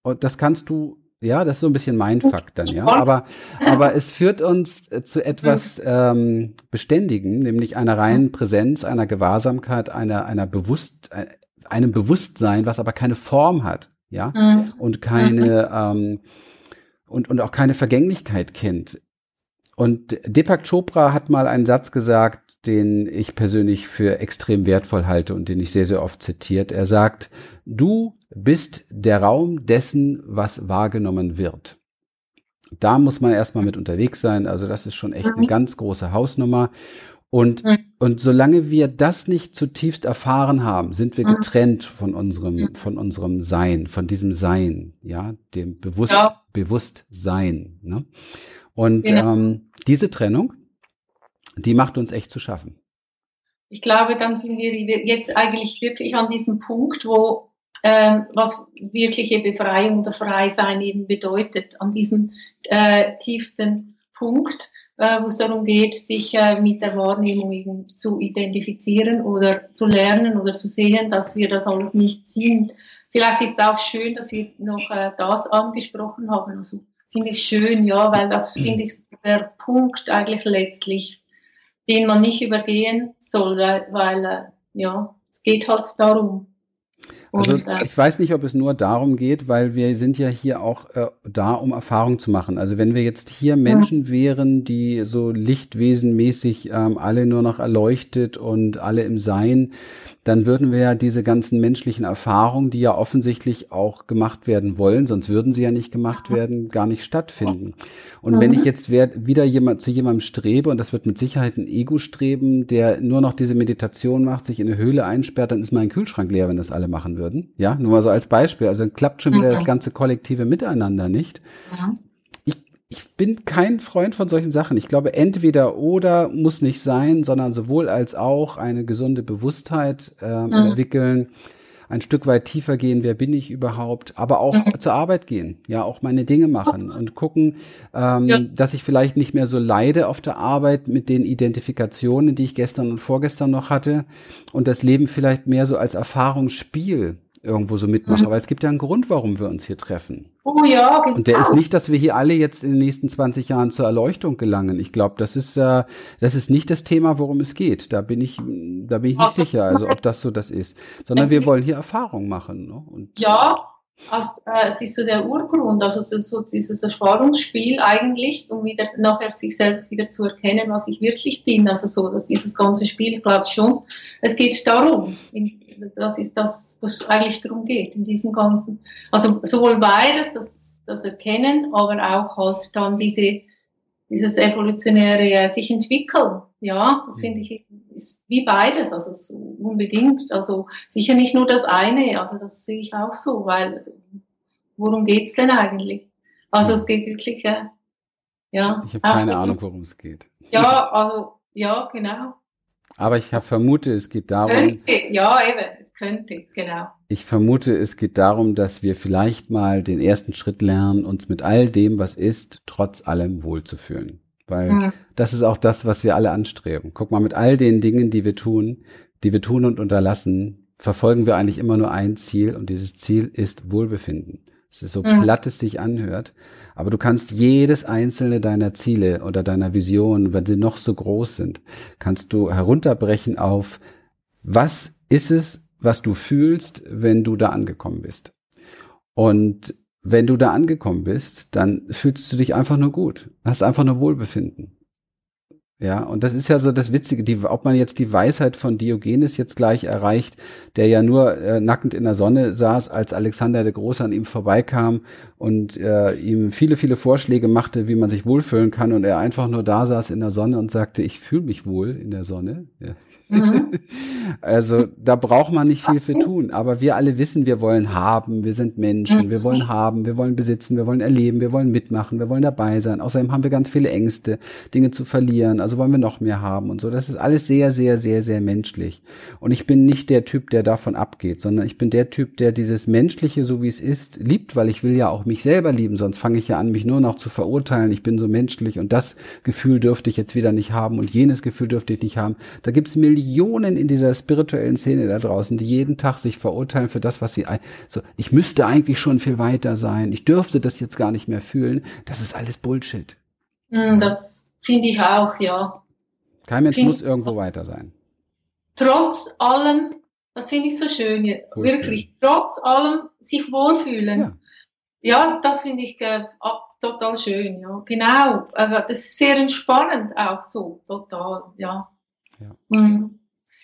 Und das kannst du, ja, das ist so ein bisschen mein Fakt dann, ja. Aber, aber es führt uns äh, zu etwas ähm, Beständigen, nämlich einer reinen Präsenz, einer Gewahrsamkeit, einer, einer Bewusst, äh, einem Bewusstsein, was aber keine Form hat, ja, mhm. und keine, ähm, und, und auch keine Vergänglichkeit kennt. Und Deepak Chopra hat mal einen Satz gesagt, den ich persönlich für extrem wertvoll halte und den ich sehr, sehr oft zitiert. Er sagt, du bist der Raum dessen, was wahrgenommen wird. Da muss man erstmal mit unterwegs sein. Also das ist schon echt eine mhm. ganz große Hausnummer. Und, mhm. und solange wir das nicht zutiefst erfahren haben, sind wir mhm. getrennt von unserem, von unserem Sein, von diesem Sein, ja, dem Bewusst, ja. Bewusstsein. Ne? Und genau. ähm, diese Trennung, die macht uns echt zu schaffen. Ich glaube, dann sind wir jetzt eigentlich wirklich an diesem Punkt, wo ähm, was wirkliche Befreiung oder Freisein eben bedeutet, an diesem äh, tiefsten Punkt, äh, wo es darum geht, sich äh, mit der Wahrnehmung zu identifizieren oder zu lernen oder zu sehen, dass wir das alles nicht sind. Vielleicht ist es auch schön, dass wir noch äh, das angesprochen haben. Also finde ich schön, ja, weil das finde ich der Punkt eigentlich letztlich, den man nicht übergehen soll, weil, äh, ja, es geht halt darum. Also ich weiß nicht, ob es nur darum geht, weil wir sind ja hier auch äh, da, um Erfahrung zu machen. Also wenn wir jetzt hier Menschen ja. wären, die so lichtwesenmäßig ähm, alle nur noch erleuchtet und alle im Sein, dann würden wir ja diese ganzen menschlichen Erfahrungen, die ja offensichtlich auch gemacht werden wollen, sonst würden sie ja nicht gemacht werden, gar nicht stattfinden. Und mhm. wenn ich jetzt wieder jemand zu jemandem strebe, und das wird mit Sicherheit ein Ego-Streben, der nur noch diese Meditation macht, sich in eine Höhle einsperrt, dann ist mein Kühlschrank leer, wenn das alle machen würden. Ja, nur mal so als Beispiel. Also dann klappt schon wieder das ganze kollektive Miteinander nicht. Mhm ich bin kein Freund von solchen Sachen. Ich glaube, entweder oder muss nicht sein, sondern sowohl als auch eine gesunde Bewusstheit äh, mhm. entwickeln, ein Stück weit tiefer gehen, wer bin ich überhaupt, aber auch mhm. zur Arbeit gehen, ja, auch meine Dinge machen und gucken, ähm, ja. dass ich vielleicht nicht mehr so leide auf der Arbeit mit den Identifikationen, die ich gestern und vorgestern noch hatte und das Leben vielleicht mehr so als Erfahrungsspiel irgendwo so mitmache, mhm. weil es gibt ja einen Grund, warum wir uns hier treffen. Oh ja, genau. Und der ist nicht, dass wir hier alle jetzt in den nächsten 20 Jahren zur Erleuchtung gelangen. Ich glaube, das ist äh, das ist nicht das Thema, worum es geht. Da bin ich da bin ich nicht sicher, also ob das so das ist, sondern wir wollen hier Erfahrung machen. Ne? Und ja, also, äh, es ist so der Urgrund, also so, so dieses Erfahrungsspiel eigentlich, um wieder nachher sich selbst wieder zu erkennen, was ich wirklich bin. Also so, dass dieses ganze Spiel, ich glaube schon, es geht darum, in, das ist das, was eigentlich darum geht in diesem Ganzen. Also sowohl beides, das, das Erkennen, aber auch halt dann diese, dieses evolutionäre äh, sich entwickeln. Ja, das finde ich ist wie beides, also so unbedingt. Also sicher nicht nur das eine, also das sehe ich auch so, weil worum geht's denn eigentlich? Also es geht wirklich, äh, ja. Ich habe keine Ahnung, worum es geht. Ja, (laughs) also ja, genau. Aber ich hab, vermute, es geht darum. Könnte, ja, eben, es könnte, genau. Ich vermute, es geht darum, dass wir vielleicht mal den ersten Schritt lernen, uns mit all dem, was ist, trotz allem wohlzufühlen. Weil mhm. das ist auch das, was wir alle anstreben. Guck mal, mit all den Dingen, die wir tun, die wir tun und unterlassen, verfolgen wir eigentlich immer nur ein Ziel und dieses Ziel ist Wohlbefinden. Es ist so mhm. platt es sich anhört. Aber du kannst jedes einzelne deiner Ziele oder deiner Visionen, wenn sie noch so groß sind, kannst du herunterbrechen auf, was ist es, was du fühlst, wenn du da angekommen bist. Und wenn du da angekommen bist, dann fühlst du dich einfach nur gut, hast einfach nur Wohlbefinden. Ja, und das ist ja so das Witzige, die, ob man jetzt die Weisheit von Diogenes jetzt gleich erreicht, der ja nur äh, nackend in der Sonne saß, als Alexander der Große an ihm vorbeikam und äh, ihm viele, viele Vorschläge machte, wie man sich wohlfühlen kann und er einfach nur da saß in der Sonne und sagte, ich fühle mich wohl in der Sonne. Ja. Mhm. (laughs) also da braucht man nicht viel für tun. Aber wir alle wissen, wir wollen haben, wir sind Menschen, mhm. wir wollen haben, wir wollen besitzen, wir wollen erleben, wir wollen mitmachen, wir wollen dabei sein. Außerdem haben wir ganz viele Ängste, Dinge zu verlieren. Also wollen wir noch mehr haben und so. Das ist alles sehr, sehr, sehr, sehr menschlich. Und ich bin nicht der Typ, der davon abgeht, sondern ich bin der Typ, der dieses Menschliche, so wie es ist, liebt, weil ich will ja auch mich selber lieben. Sonst fange ich ja an, mich nur noch zu verurteilen. Ich bin so menschlich und das Gefühl dürfte ich jetzt wieder nicht haben und jenes Gefühl dürfte ich nicht haben. Da gibt es Millionen in dieser spirituellen Szene da draußen, die jeden Tag sich verurteilen für das, was sie so ich müsste eigentlich schon viel weiter sein. Ich dürfte das jetzt gar nicht mehr fühlen. Das ist alles Bullshit. Mm, das finde ich auch, ja. Kein Mensch find muss irgendwo weiter sein. Trotz allem, das finde ich so schön, wohlfühlen. wirklich, trotz allem sich wohlfühlen. Ja, ja das finde ich äh, total schön, ja. Genau. Aber das ist sehr entspannend auch so, total, ja. Ja. Mhm.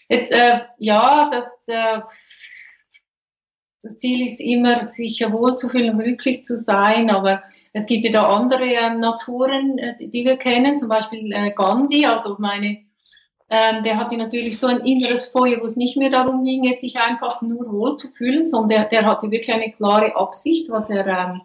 Jetzt, äh, ja, das, äh, das Ziel ist immer, sich wohlzufühlen glücklich zu sein, aber es gibt ja da andere äh, Naturen, die wir kennen, zum Beispiel äh, Gandhi, also meine, ähm, der hatte natürlich so ein inneres Feuer, wo es nicht mehr darum ging, jetzt sich einfach nur wohlzufühlen, sondern der, der hatte wirklich eine klare Absicht, was er ähm,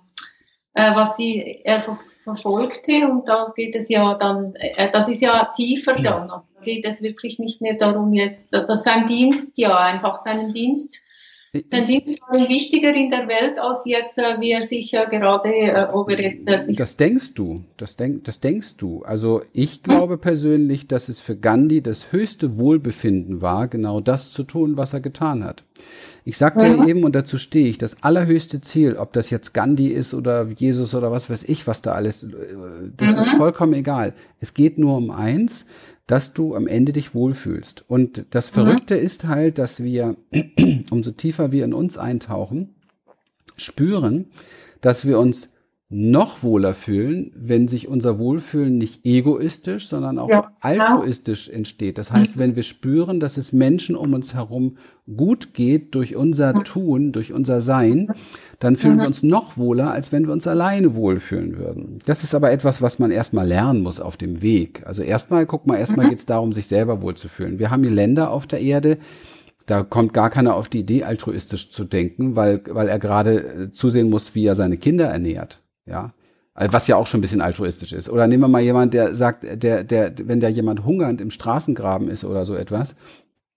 äh, was sie er ver verfolgte und da geht es ja dann, äh, das ist ja tiefer dann, also da geht es wirklich nicht mehr darum jetzt, dass sein Dienst ja einfach seinen Dienst sein Dienst war wichtiger in der Welt als jetzt, äh, wie er sich äh, gerade, äh, ob er jetzt sich Das denkst du, das, denk, das denkst du. Also ich glaube hm? persönlich, dass es für Gandhi das höchste Wohlbefinden war, genau das zu tun, was er getan hat. Ich sagte ja eben, und dazu stehe ich, das allerhöchste Ziel, ob das jetzt Gandhi ist oder Jesus oder was weiß ich, was da alles, das mhm. ist vollkommen egal. Es geht nur um eins, dass du am Ende dich wohlfühlst. Und das mhm. Verrückte mhm. ist halt, dass wir, (clears throat) umso tiefer wir in uns eintauchen, spüren, dass wir uns noch wohler fühlen, wenn sich unser Wohlfühlen nicht egoistisch, sondern auch ja, altruistisch entsteht. Das heißt, wenn wir spüren, dass es Menschen um uns herum gut geht durch unser mhm. Tun, durch unser Sein, dann fühlen mhm. wir uns noch wohler, als wenn wir uns alleine wohlfühlen würden. Das ist aber etwas, was man erstmal lernen muss auf dem Weg. Also erstmal, guck mal, erstmal mhm. geht es darum, sich selber wohlzufühlen. Wir haben hier Länder auf der Erde, da kommt gar keiner auf die Idee, altruistisch zu denken, weil, weil er gerade äh, zusehen muss, wie er seine Kinder ernährt. Ja. Also was ja auch schon ein bisschen altruistisch ist. Oder nehmen wir mal jemand, der sagt, der, der, wenn da jemand hungernd im Straßengraben ist oder so etwas,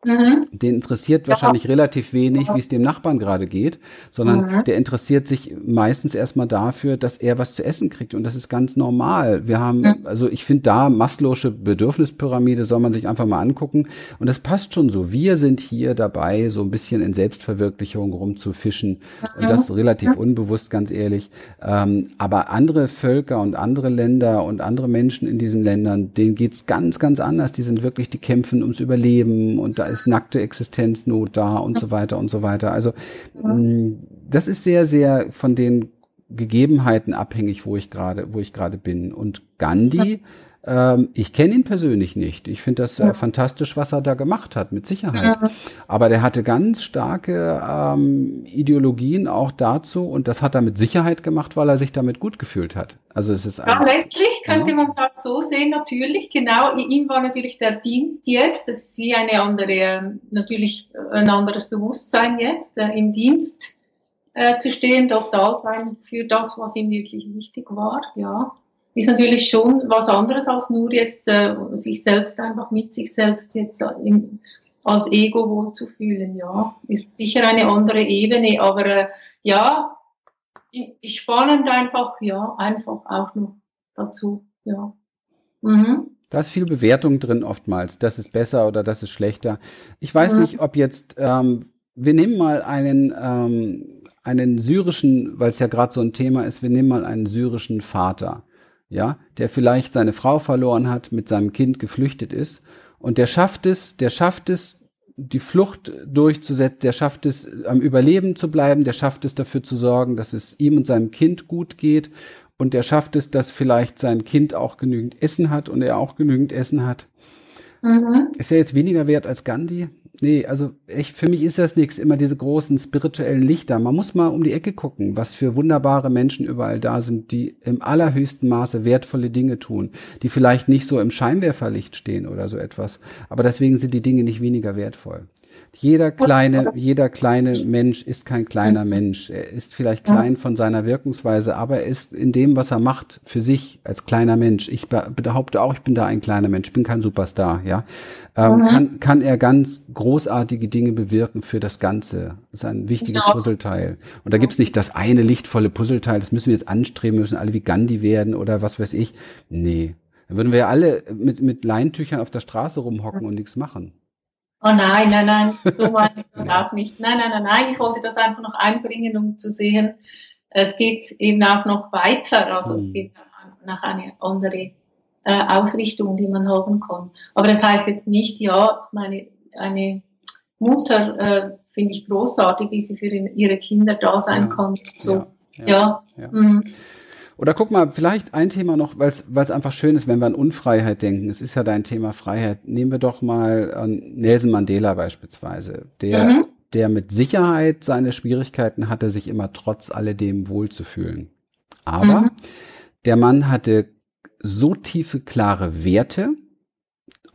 Mhm. Den interessiert wahrscheinlich ja. relativ wenig, wie es dem Nachbarn gerade geht, sondern mhm. der interessiert sich meistens erstmal dafür, dass er was zu essen kriegt. Und das ist ganz normal. Wir haben, mhm. also ich finde da Maslow'sche Bedürfnispyramide soll man sich einfach mal angucken. Und das passt schon so. Wir sind hier dabei, so ein bisschen in Selbstverwirklichung rumzufischen. Und mhm. das relativ mhm. unbewusst, ganz ehrlich. Ähm, aber andere Völker und andere Länder und andere Menschen in diesen Ländern, denen geht's ganz, ganz anders. Die sind wirklich, die kämpfen ums Überleben und da ist nackte Existenznot da und so weiter und so weiter. Also mm, das ist sehr, sehr von den Gegebenheiten abhängig, wo ich gerade, wo ich gerade bin. Und Gandhi, ähm, ich kenne ihn persönlich nicht. Ich finde das äh, fantastisch, was er da gemacht hat, mit Sicherheit. Aber der hatte ganz starke ähm, Ideologien auch dazu und das hat er mit Sicherheit gemacht, weil er sich damit gut gefühlt hat. Also es ist ja, letztlich könnte ja. man es auch so sehen, natürlich, genau. Ihm war natürlich der Dienst jetzt, das ist wie eine andere, natürlich ein anderes Bewusstsein jetzt, äh, im Dienst äh, zu stehen, dort da sein für das, was ihm wirklich wichtig war, ja ist natürlich schon was anderes als nur jetzt äh, sich selbst einfach mit sich selbst jetzt in, als Ego wohlzufühlen, ja. Ist sicher eine andere Ebene, aber äh, ja, spannend einfach, ja, einfach auch noch dazu, ja. Mhm. Da ist viel Bewertung drin oftmals. Das ist besser oder das ist schlechter. Ich weiß mhm. nicht, ob jetzt, ähm, wir nehmen mal einen, ähm, einen syrischen, weil es ja gerade so ein Thema ist, wir nehmen mal einen syrischen Vater ja, der vielleicht seine Frau verloren hat, mit seinem Kind geflüchtet ist und der schafft es, der schafft es, die Flucht durchzusetzen, der schafft es, am Überleben zu bleiben, der schafft es dafür zu sorgen, dass es ihm und seinem Kind gut geht und der schafft es, dass vielleicht sein Kind auch genügend Essen hat und er auch genügend Essen hat. Mhm. Ist er jetzt weniger wert als Gandhi? Nee, also echt, für mich ist das nichts, immer diese großen spirituellen Lichter. Man muss mal um die Ecke gucken, was für wunderbare Menschen überall da sind, die im allerhöchsten Maße wertvolle Dinge tun, die vielleicht nicht so im Scheinwerferlicht stehen oder so etwas. Aber deswegen sind die Dinge nicht weniger wertvoll. Jeder kleine, jeder kleine Mensch ist kein kleiner mhm. Mensch. Er ist vielleicht klein von seiner Wirkungsweise, aber er ist in dem, was er macht, für sich als kleiner Mensch. Ich behaupte auch, ich bin da ein kleiner Mensch, ich bin kein Superstar, ja. Ähm, mhm. kann, kann er ganz großartige Dinge bewirken für das Ganze. Das ist ein wichtiges ja. Puzzleteil. Und da gibt's nicht das eine lichtvolle Puzzleteil, das müssen wir jetzt anstreben, müssen alle wie Gandhi werden oder was weiß ich. Nee. Dann würden wir ja alle mit, mit Leintüchern auf der Straße rumhocken und nichts machen. Oh nein, nein, nein, so meine ich das auch nicht. Nein, nein, nein, nein, ich wollte das einfach noch einbringen, um zu sehen, es geht eben auch noch weiter, also mhm. es geht nach eine andere äh, Ausrichtung, die man haben kann. Aber das heißt jetzt nicht, ja, meine, eine Mutter äh, finde ich großartig, wie sie für ihre Kinder da sein ja, kann. So, ja. ja. ja. Mhm. Oder guck mal, vielleicht ein Thema noch, weil es einfach schön ist, wenn wir an Unfreiheit denken. Es ist ja dein Thema Freiheit. Nehmen wir doch mal an Nelson Mandela beispielsweise, der, mhm. der mit Sicherheit seine Schwierigkeiten hatte, sich immer trotz alledem wohlzufühlen. Aber mhm. der Mann hatte so tiefe, klare Werte,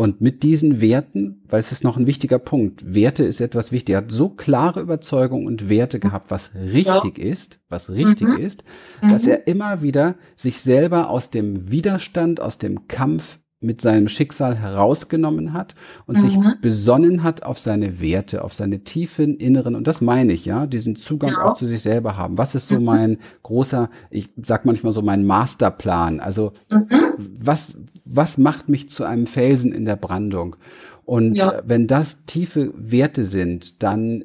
und mit diesen Werten, weil es ist noch ein wichtiger Punkt, Werte ist etwas wichtig. Er hat so klare Überzeugungen und Werte gehabt, was richtig ja. ist, was richtig mhm. ist, dass mhm. er immer wieder sich selber aus dem Widerstand, aus dem Kampf mit seinem Schicksal herausgenommen hat und mhm. sich besonnen hat auf seine Werte, auf seine tiefen inneren, und das meine ich, ja, diesen Zugang ja. auch zu sich selber haben. Was ist so mhm. mein großer, ich sag manchmal so mein Masterplan? Also, mhm. was, was macht mich zu einem Felsen in der Brandung? Und ja. wenn das tiefe Werte sind, dann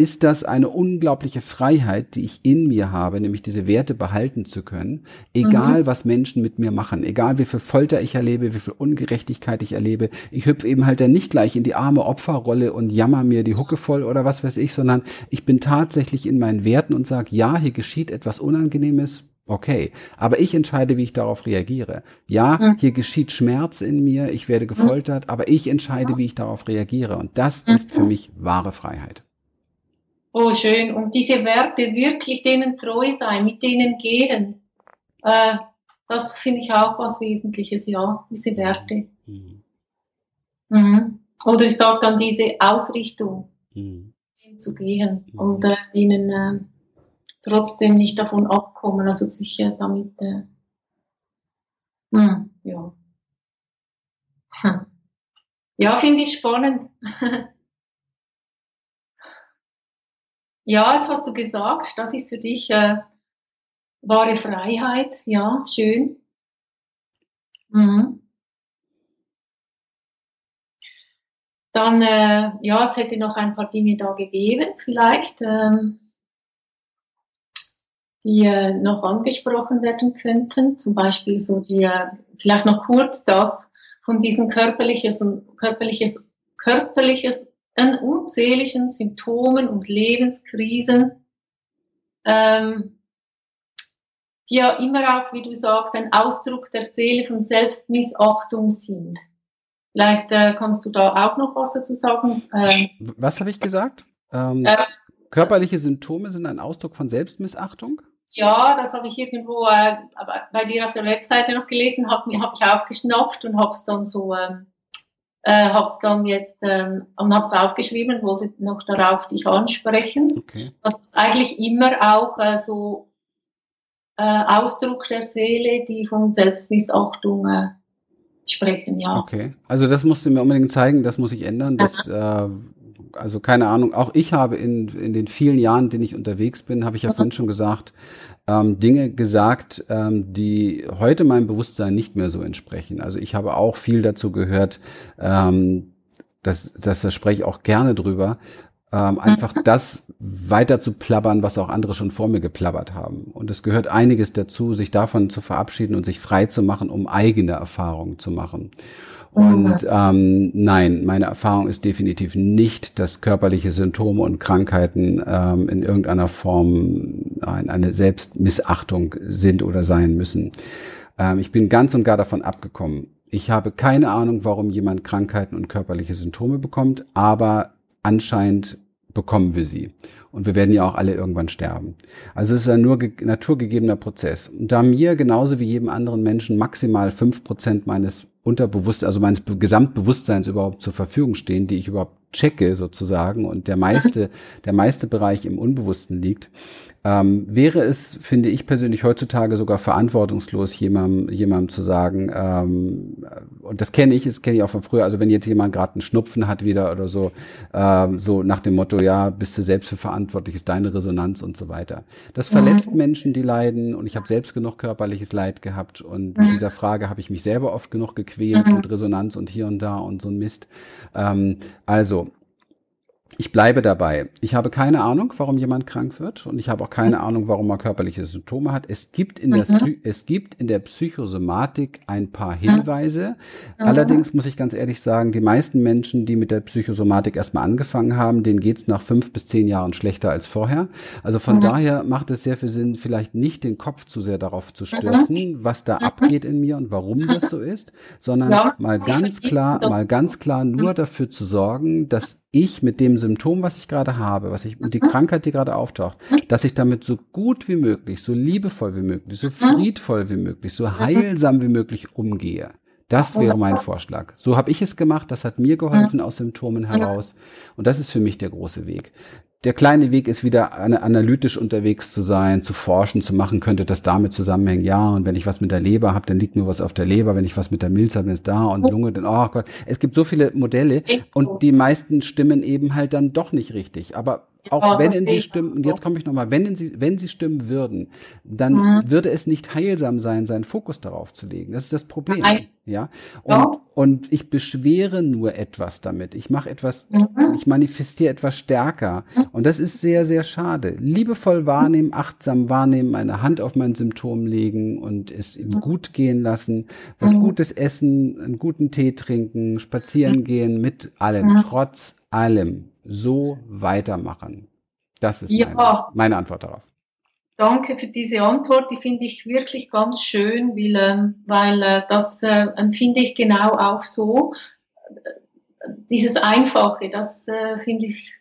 ist das eine unglaubliche Freiheit, die ich in mir habe, nämlich diese Werte behalten zu können, egal mhm. was Menschen mit mir machen, egal wie viel Folter ich erlebe, wie viel Ungerechtigkeit ich erlebe. Ich hüpfe eben halt dann nicht gleich in die arme Opferrolle und jammer mir die Hucke voll oder was weiß ich, sondern ich bin tatsächlich in meinen Werten und sage, ja, hier geschieht etwas Unangenehmes, Okay, aber ich entscheide, wie ich darauf reagiere. Ja, mhm. hier geschieht Schmerz in mir, ich werde gefoltert, aber ich entscheide, wie ich darauf reagiere. Und das mhm. ist für mich wahre Freiheit. Oh, schön. Und diese Werte wirklich denen treu sein, mit denen gehen. Äh, das finde ich auch was Wesentliches, ja, diese Werte. Mhm. Mhm. Oder ich sage dann diese Ausrichtung, mhm. zu gehen mhm. und äh, ihnen äh, trotzdem nicht davon abkommen, also sicher damit, äh, hm, ja. Hm. (laughs) Ja, finde ich spannend. (laughs) Ja, jetzt hast du gesagt, das ist für dich äh, wahre Freiheit. Ja, schön. Mhm. Dann, äh, ja, es hätte noch ein paar Dinge da gegeben, vielleicht, ähm, die äh, noch angesprochen werden könnten. Zum Beispiel so die, äh, vielleicht noch kurz das von diesen körperliches und körperliches, körperliches an unzähligen Symptomen und Lebenskrisen, ähm, die ja immer auch, wie du sagst, ein Ausdruck der Seele von Selbstmissachtung sind. Vielleicht äh, kannst du da auch noch was dazu sagen. Ähm, was habe ich gesagt? Ähm, äh, körperliche Symptome sind ein Ausdruck von Selbstmissachtung? Ja, das habe ich irgendwo äh, bei dir auf der Webseite noch gelesen, habe hab ich aufgeschnappt und habe es dann so ähm, äh, habe es dann jetzt ähm, und habe es aufgeschrieben, wollte noch darauf dich ansprechen. Okay. Das ist eigentlich immer auch äh, so äh, Ausdruck der Seele, die von Selbstmissachtung äh, sprechen, ja. Okay, also das musst du mir unbedingt zeigen, das muss ich ändern. Das, äh, also keine Ahnung, auch ich habe in, in den vielen Jahren, in denen ich unterwegs bin, habe ich ja mhm. vorhin schon gesagt, ähm, Dinge gesagt, ähm, die heute meinem Bewusstsein nicht mehr so entsprechen. Also ich habe auch viel dazu gehört, ähm, das, das, das spreche ich auch gerne drüber, ähm, einfach mhm. das weiter zu plappern, was auch andere schon vor mir geplappert haben. Und es gehört einiges dazu, sich davon zu verabschieden und sich frei zu machen, um eigene Erfahrungen zu machen. Und ähm, nein, meine Erfahrung ist definitiv nicht, dass körperliche Symptome und Krankheiten ähm, in irgendeiner Form eine Selbstmissachtung sind oder sein müssen. Ähm, ich bin ganz und gar davon abgekommen. Ich habe keine Ahnung, warum jemand Krankheiten und körperliche Symptome bekommt, aber anscheinend bekommen wir sie. Und wir werden ja auch alle irgendwann sterben. Also es ist ein nur naturgegebener Prozess. Und da mir genauso wie jedem anderen Menschen maximal fünf Prozent meines Unterbewusstseins, also meines Gesamtbewusstseins überhaupt zur Verfügung stehen, die ich überhaupt checke sozusagen und der meiste, (laughs) der meiste Bereich im Unbewussten liegt, ähm, wäre es, finde ich persönlich heutzutage sogar verantwortungslos, jemandem, jemandem zu sagen, ähm, und das kenne ich, das kenne ich auch von früher, also wenn jetzt jemand gerade einen Schnupfen hat wieder oder so, ähm, so nach dem Motto, ja, bist du selbst für verantwortlich, ist deine Resonanz und so weiter. Das verletzt mhm. Menschen, die leiden und ich habe selbst genug körperliches Leid gehabt und mit mhm. dieser Frage habe ich mich selber oft genug gequält mhm. mit Resonanz und hier und da und so ein Mist. Ähm, also, ich bleibe dabei. Ich habe keine Ahnung, warum jemand krank wird und ich habe auch keine Ahnung, warum er körperliche Symptome hat. Es gibt in der, mhm. es gibt in der Psychosomatik ein paar Hinweise. Mhm. Allerdings muss ich ganz ehrlich sagen, die meisten Menschen, die mit der Psychosomatik erstmal angefangen haben, denen geht's nach fünf bis zehn Jahren schlechter als vorher. Also von mhm. daher macht es sehr viel Sinn, vielleicht nicht den Kopf zu sehr darauf zu stürzen, was da abgeht in mir und warum das so ist, sondern mal ganz klar, mal ganz klar nur dafür zu sorgen, dass ich mit dem Symptom, was ich gerade habe, was ich, und die mhm. Krankheit, die gerade auftaucht, mhm. dass ich damit so gut wie möglich, so liebevoll wie möglich, so mhm. friedvoll wie möglich, so heilsam wie möglich umgehe. Das wäre mein Vorschlag. So habe ich es gemacht. Das hat mir geholfen aus Symptomen heraus. Und das ist für mich der große Weg der kleine Weg ist wieder analytisch unterwegs zu sein, zu forschen, zu machen, könnte das damit zusammenhängen. Ja, und wenn ich was mit der Leber habe, dann liegt nur was auf der Leber. Wenn ich was mit der Milz habe, dann ist da und Lunge, dann, oh Gott. Es gibt so viele Modelle und die meisten stimmen eben halt dann doch nicht richtig. Aber auch wenn sie stimmen, und jetzt komme ich nochmal, wenn sie, wenn sie stimmen würden, dann mhm. würde es nicht heilsam sein, seinen Fokus darauf zu legen. Das ist das Problem. Nein. Ja. Und, ja. und ich beschwere nur etwas damit. Ich mache etwas, mhm. ich manifestiere etwas stärker. Mhm. Und das ist sehr, sehr schade. Liebevoll wahrnehmen, achtsam wahrnehmen, eine Hand auf mein Symptom legen und es ihm mhm. gut gehen lassen, was mhm. Gutes essen, einen guten Tee trinken, spazieren gehen mit allem, trotz allem so weitermachen? Das ist ja. meine, meine, Antwort darauf. Danke für diese Antwort. Die finde ich wirklich ganz schön, weil, ähm, weil äh, das äh, empfinde ich genau auch so. Dieses Einfache, das äh, finde ich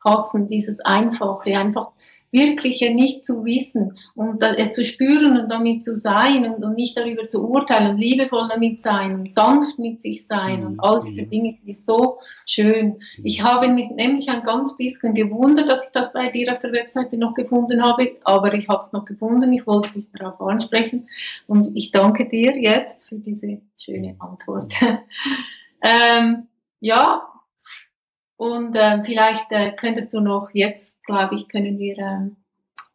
passend, dieses Einfache, einfach wirklich nicht zu wissen und es zu spüren und damit zu sein und, und nicht darüber zu urteilen, liebevoll damit sein und sanft mit sich sein mhm. und all diese mhm. Dinge, die so schön. Mhm. Ich habe mich nämlich ein ganz bisschen gewundert, dass ich das bei dir auf der Webseite noch gefunden habe, aber ich habe es noch gefunden, ich wollte dich darauf ansprechen und ich danke dir jetzt für diese schöne. Antwort. (laughs) ähm, ja, und äh, vielleicht äh, könntest du noch jetzt, glaube ich, können wir äh,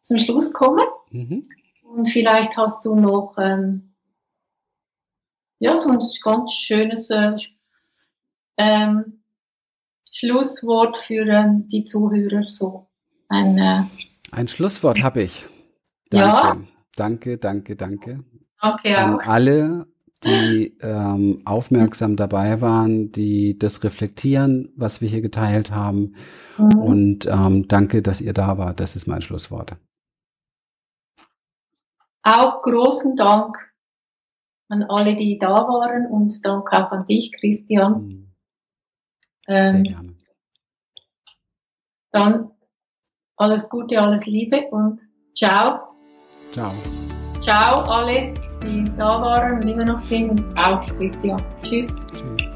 zum Schluss kommen. Mhm. Und vielleicht hast du noch ähm, ja, so ein ganz schönes äh, ähm, Schlusswort für ähm, die Zuhörer. So ein, äh, ein Schlusswort habe ich. Danke. Ja. Danke, danke, danke. Okay, An auch. alle die ähm, aufmerksam dabei waren, die das reflektieren, was wir hier geteilt haben. Mhm. Und ähm, danke, dass ihr da wart. Das ist mein Schlusswort. Auch großen Dank an alle, die da waren und danke auch an dich, Christian. Mhm. Sehr ähm, gerne. Dann alles Gute, alles Liebe und ciao. Ciao. Ciao alle die da waren und immer noch sind auch Christian. Tschüss. Tschüss.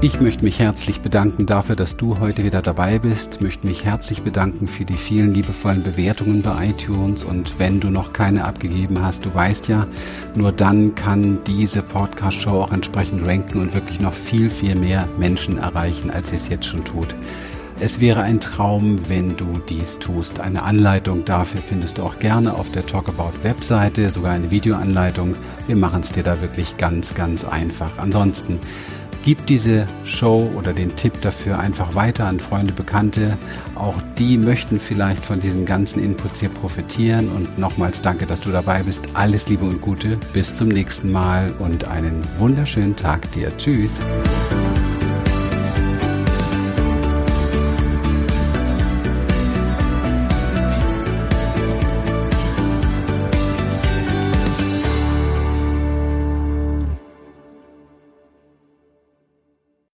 Ich möchte mich herzlich bedanken dafür, dass du heute wieder dabei bist. Möchte mich herzlich bedanken für die vielen liebevollen Bewertungen bei iTunes. Und wenn du noch keine abgegeben hast, du weißt ja, nur dann kann diese Podcast-Show auch entsprechend ranken und wirklich noch viel, viel mehr Menschen erreichen, als sie es jetzt schon tut. Es wäre ein Traum, wenn du dies tust. Eine Anleitung dafür findest du auch gerne auf der Talkabout Webseite, sogar eine Videoanleitung. Wir machen es dir da wirklich ganz, ganz einfach. Ansonsten gib diese Show oder den Tipp dafür einfach weiter an Freunde, Bekannte. Auch die möchten vielleicht von diesen ganzen Inputs hier profitieren. Und nochmals danke, dass du dabei bist. Alles Liebe und Gute. Bis zum nächsten Mal und einen wunderschönen Tag dir. Tschüss.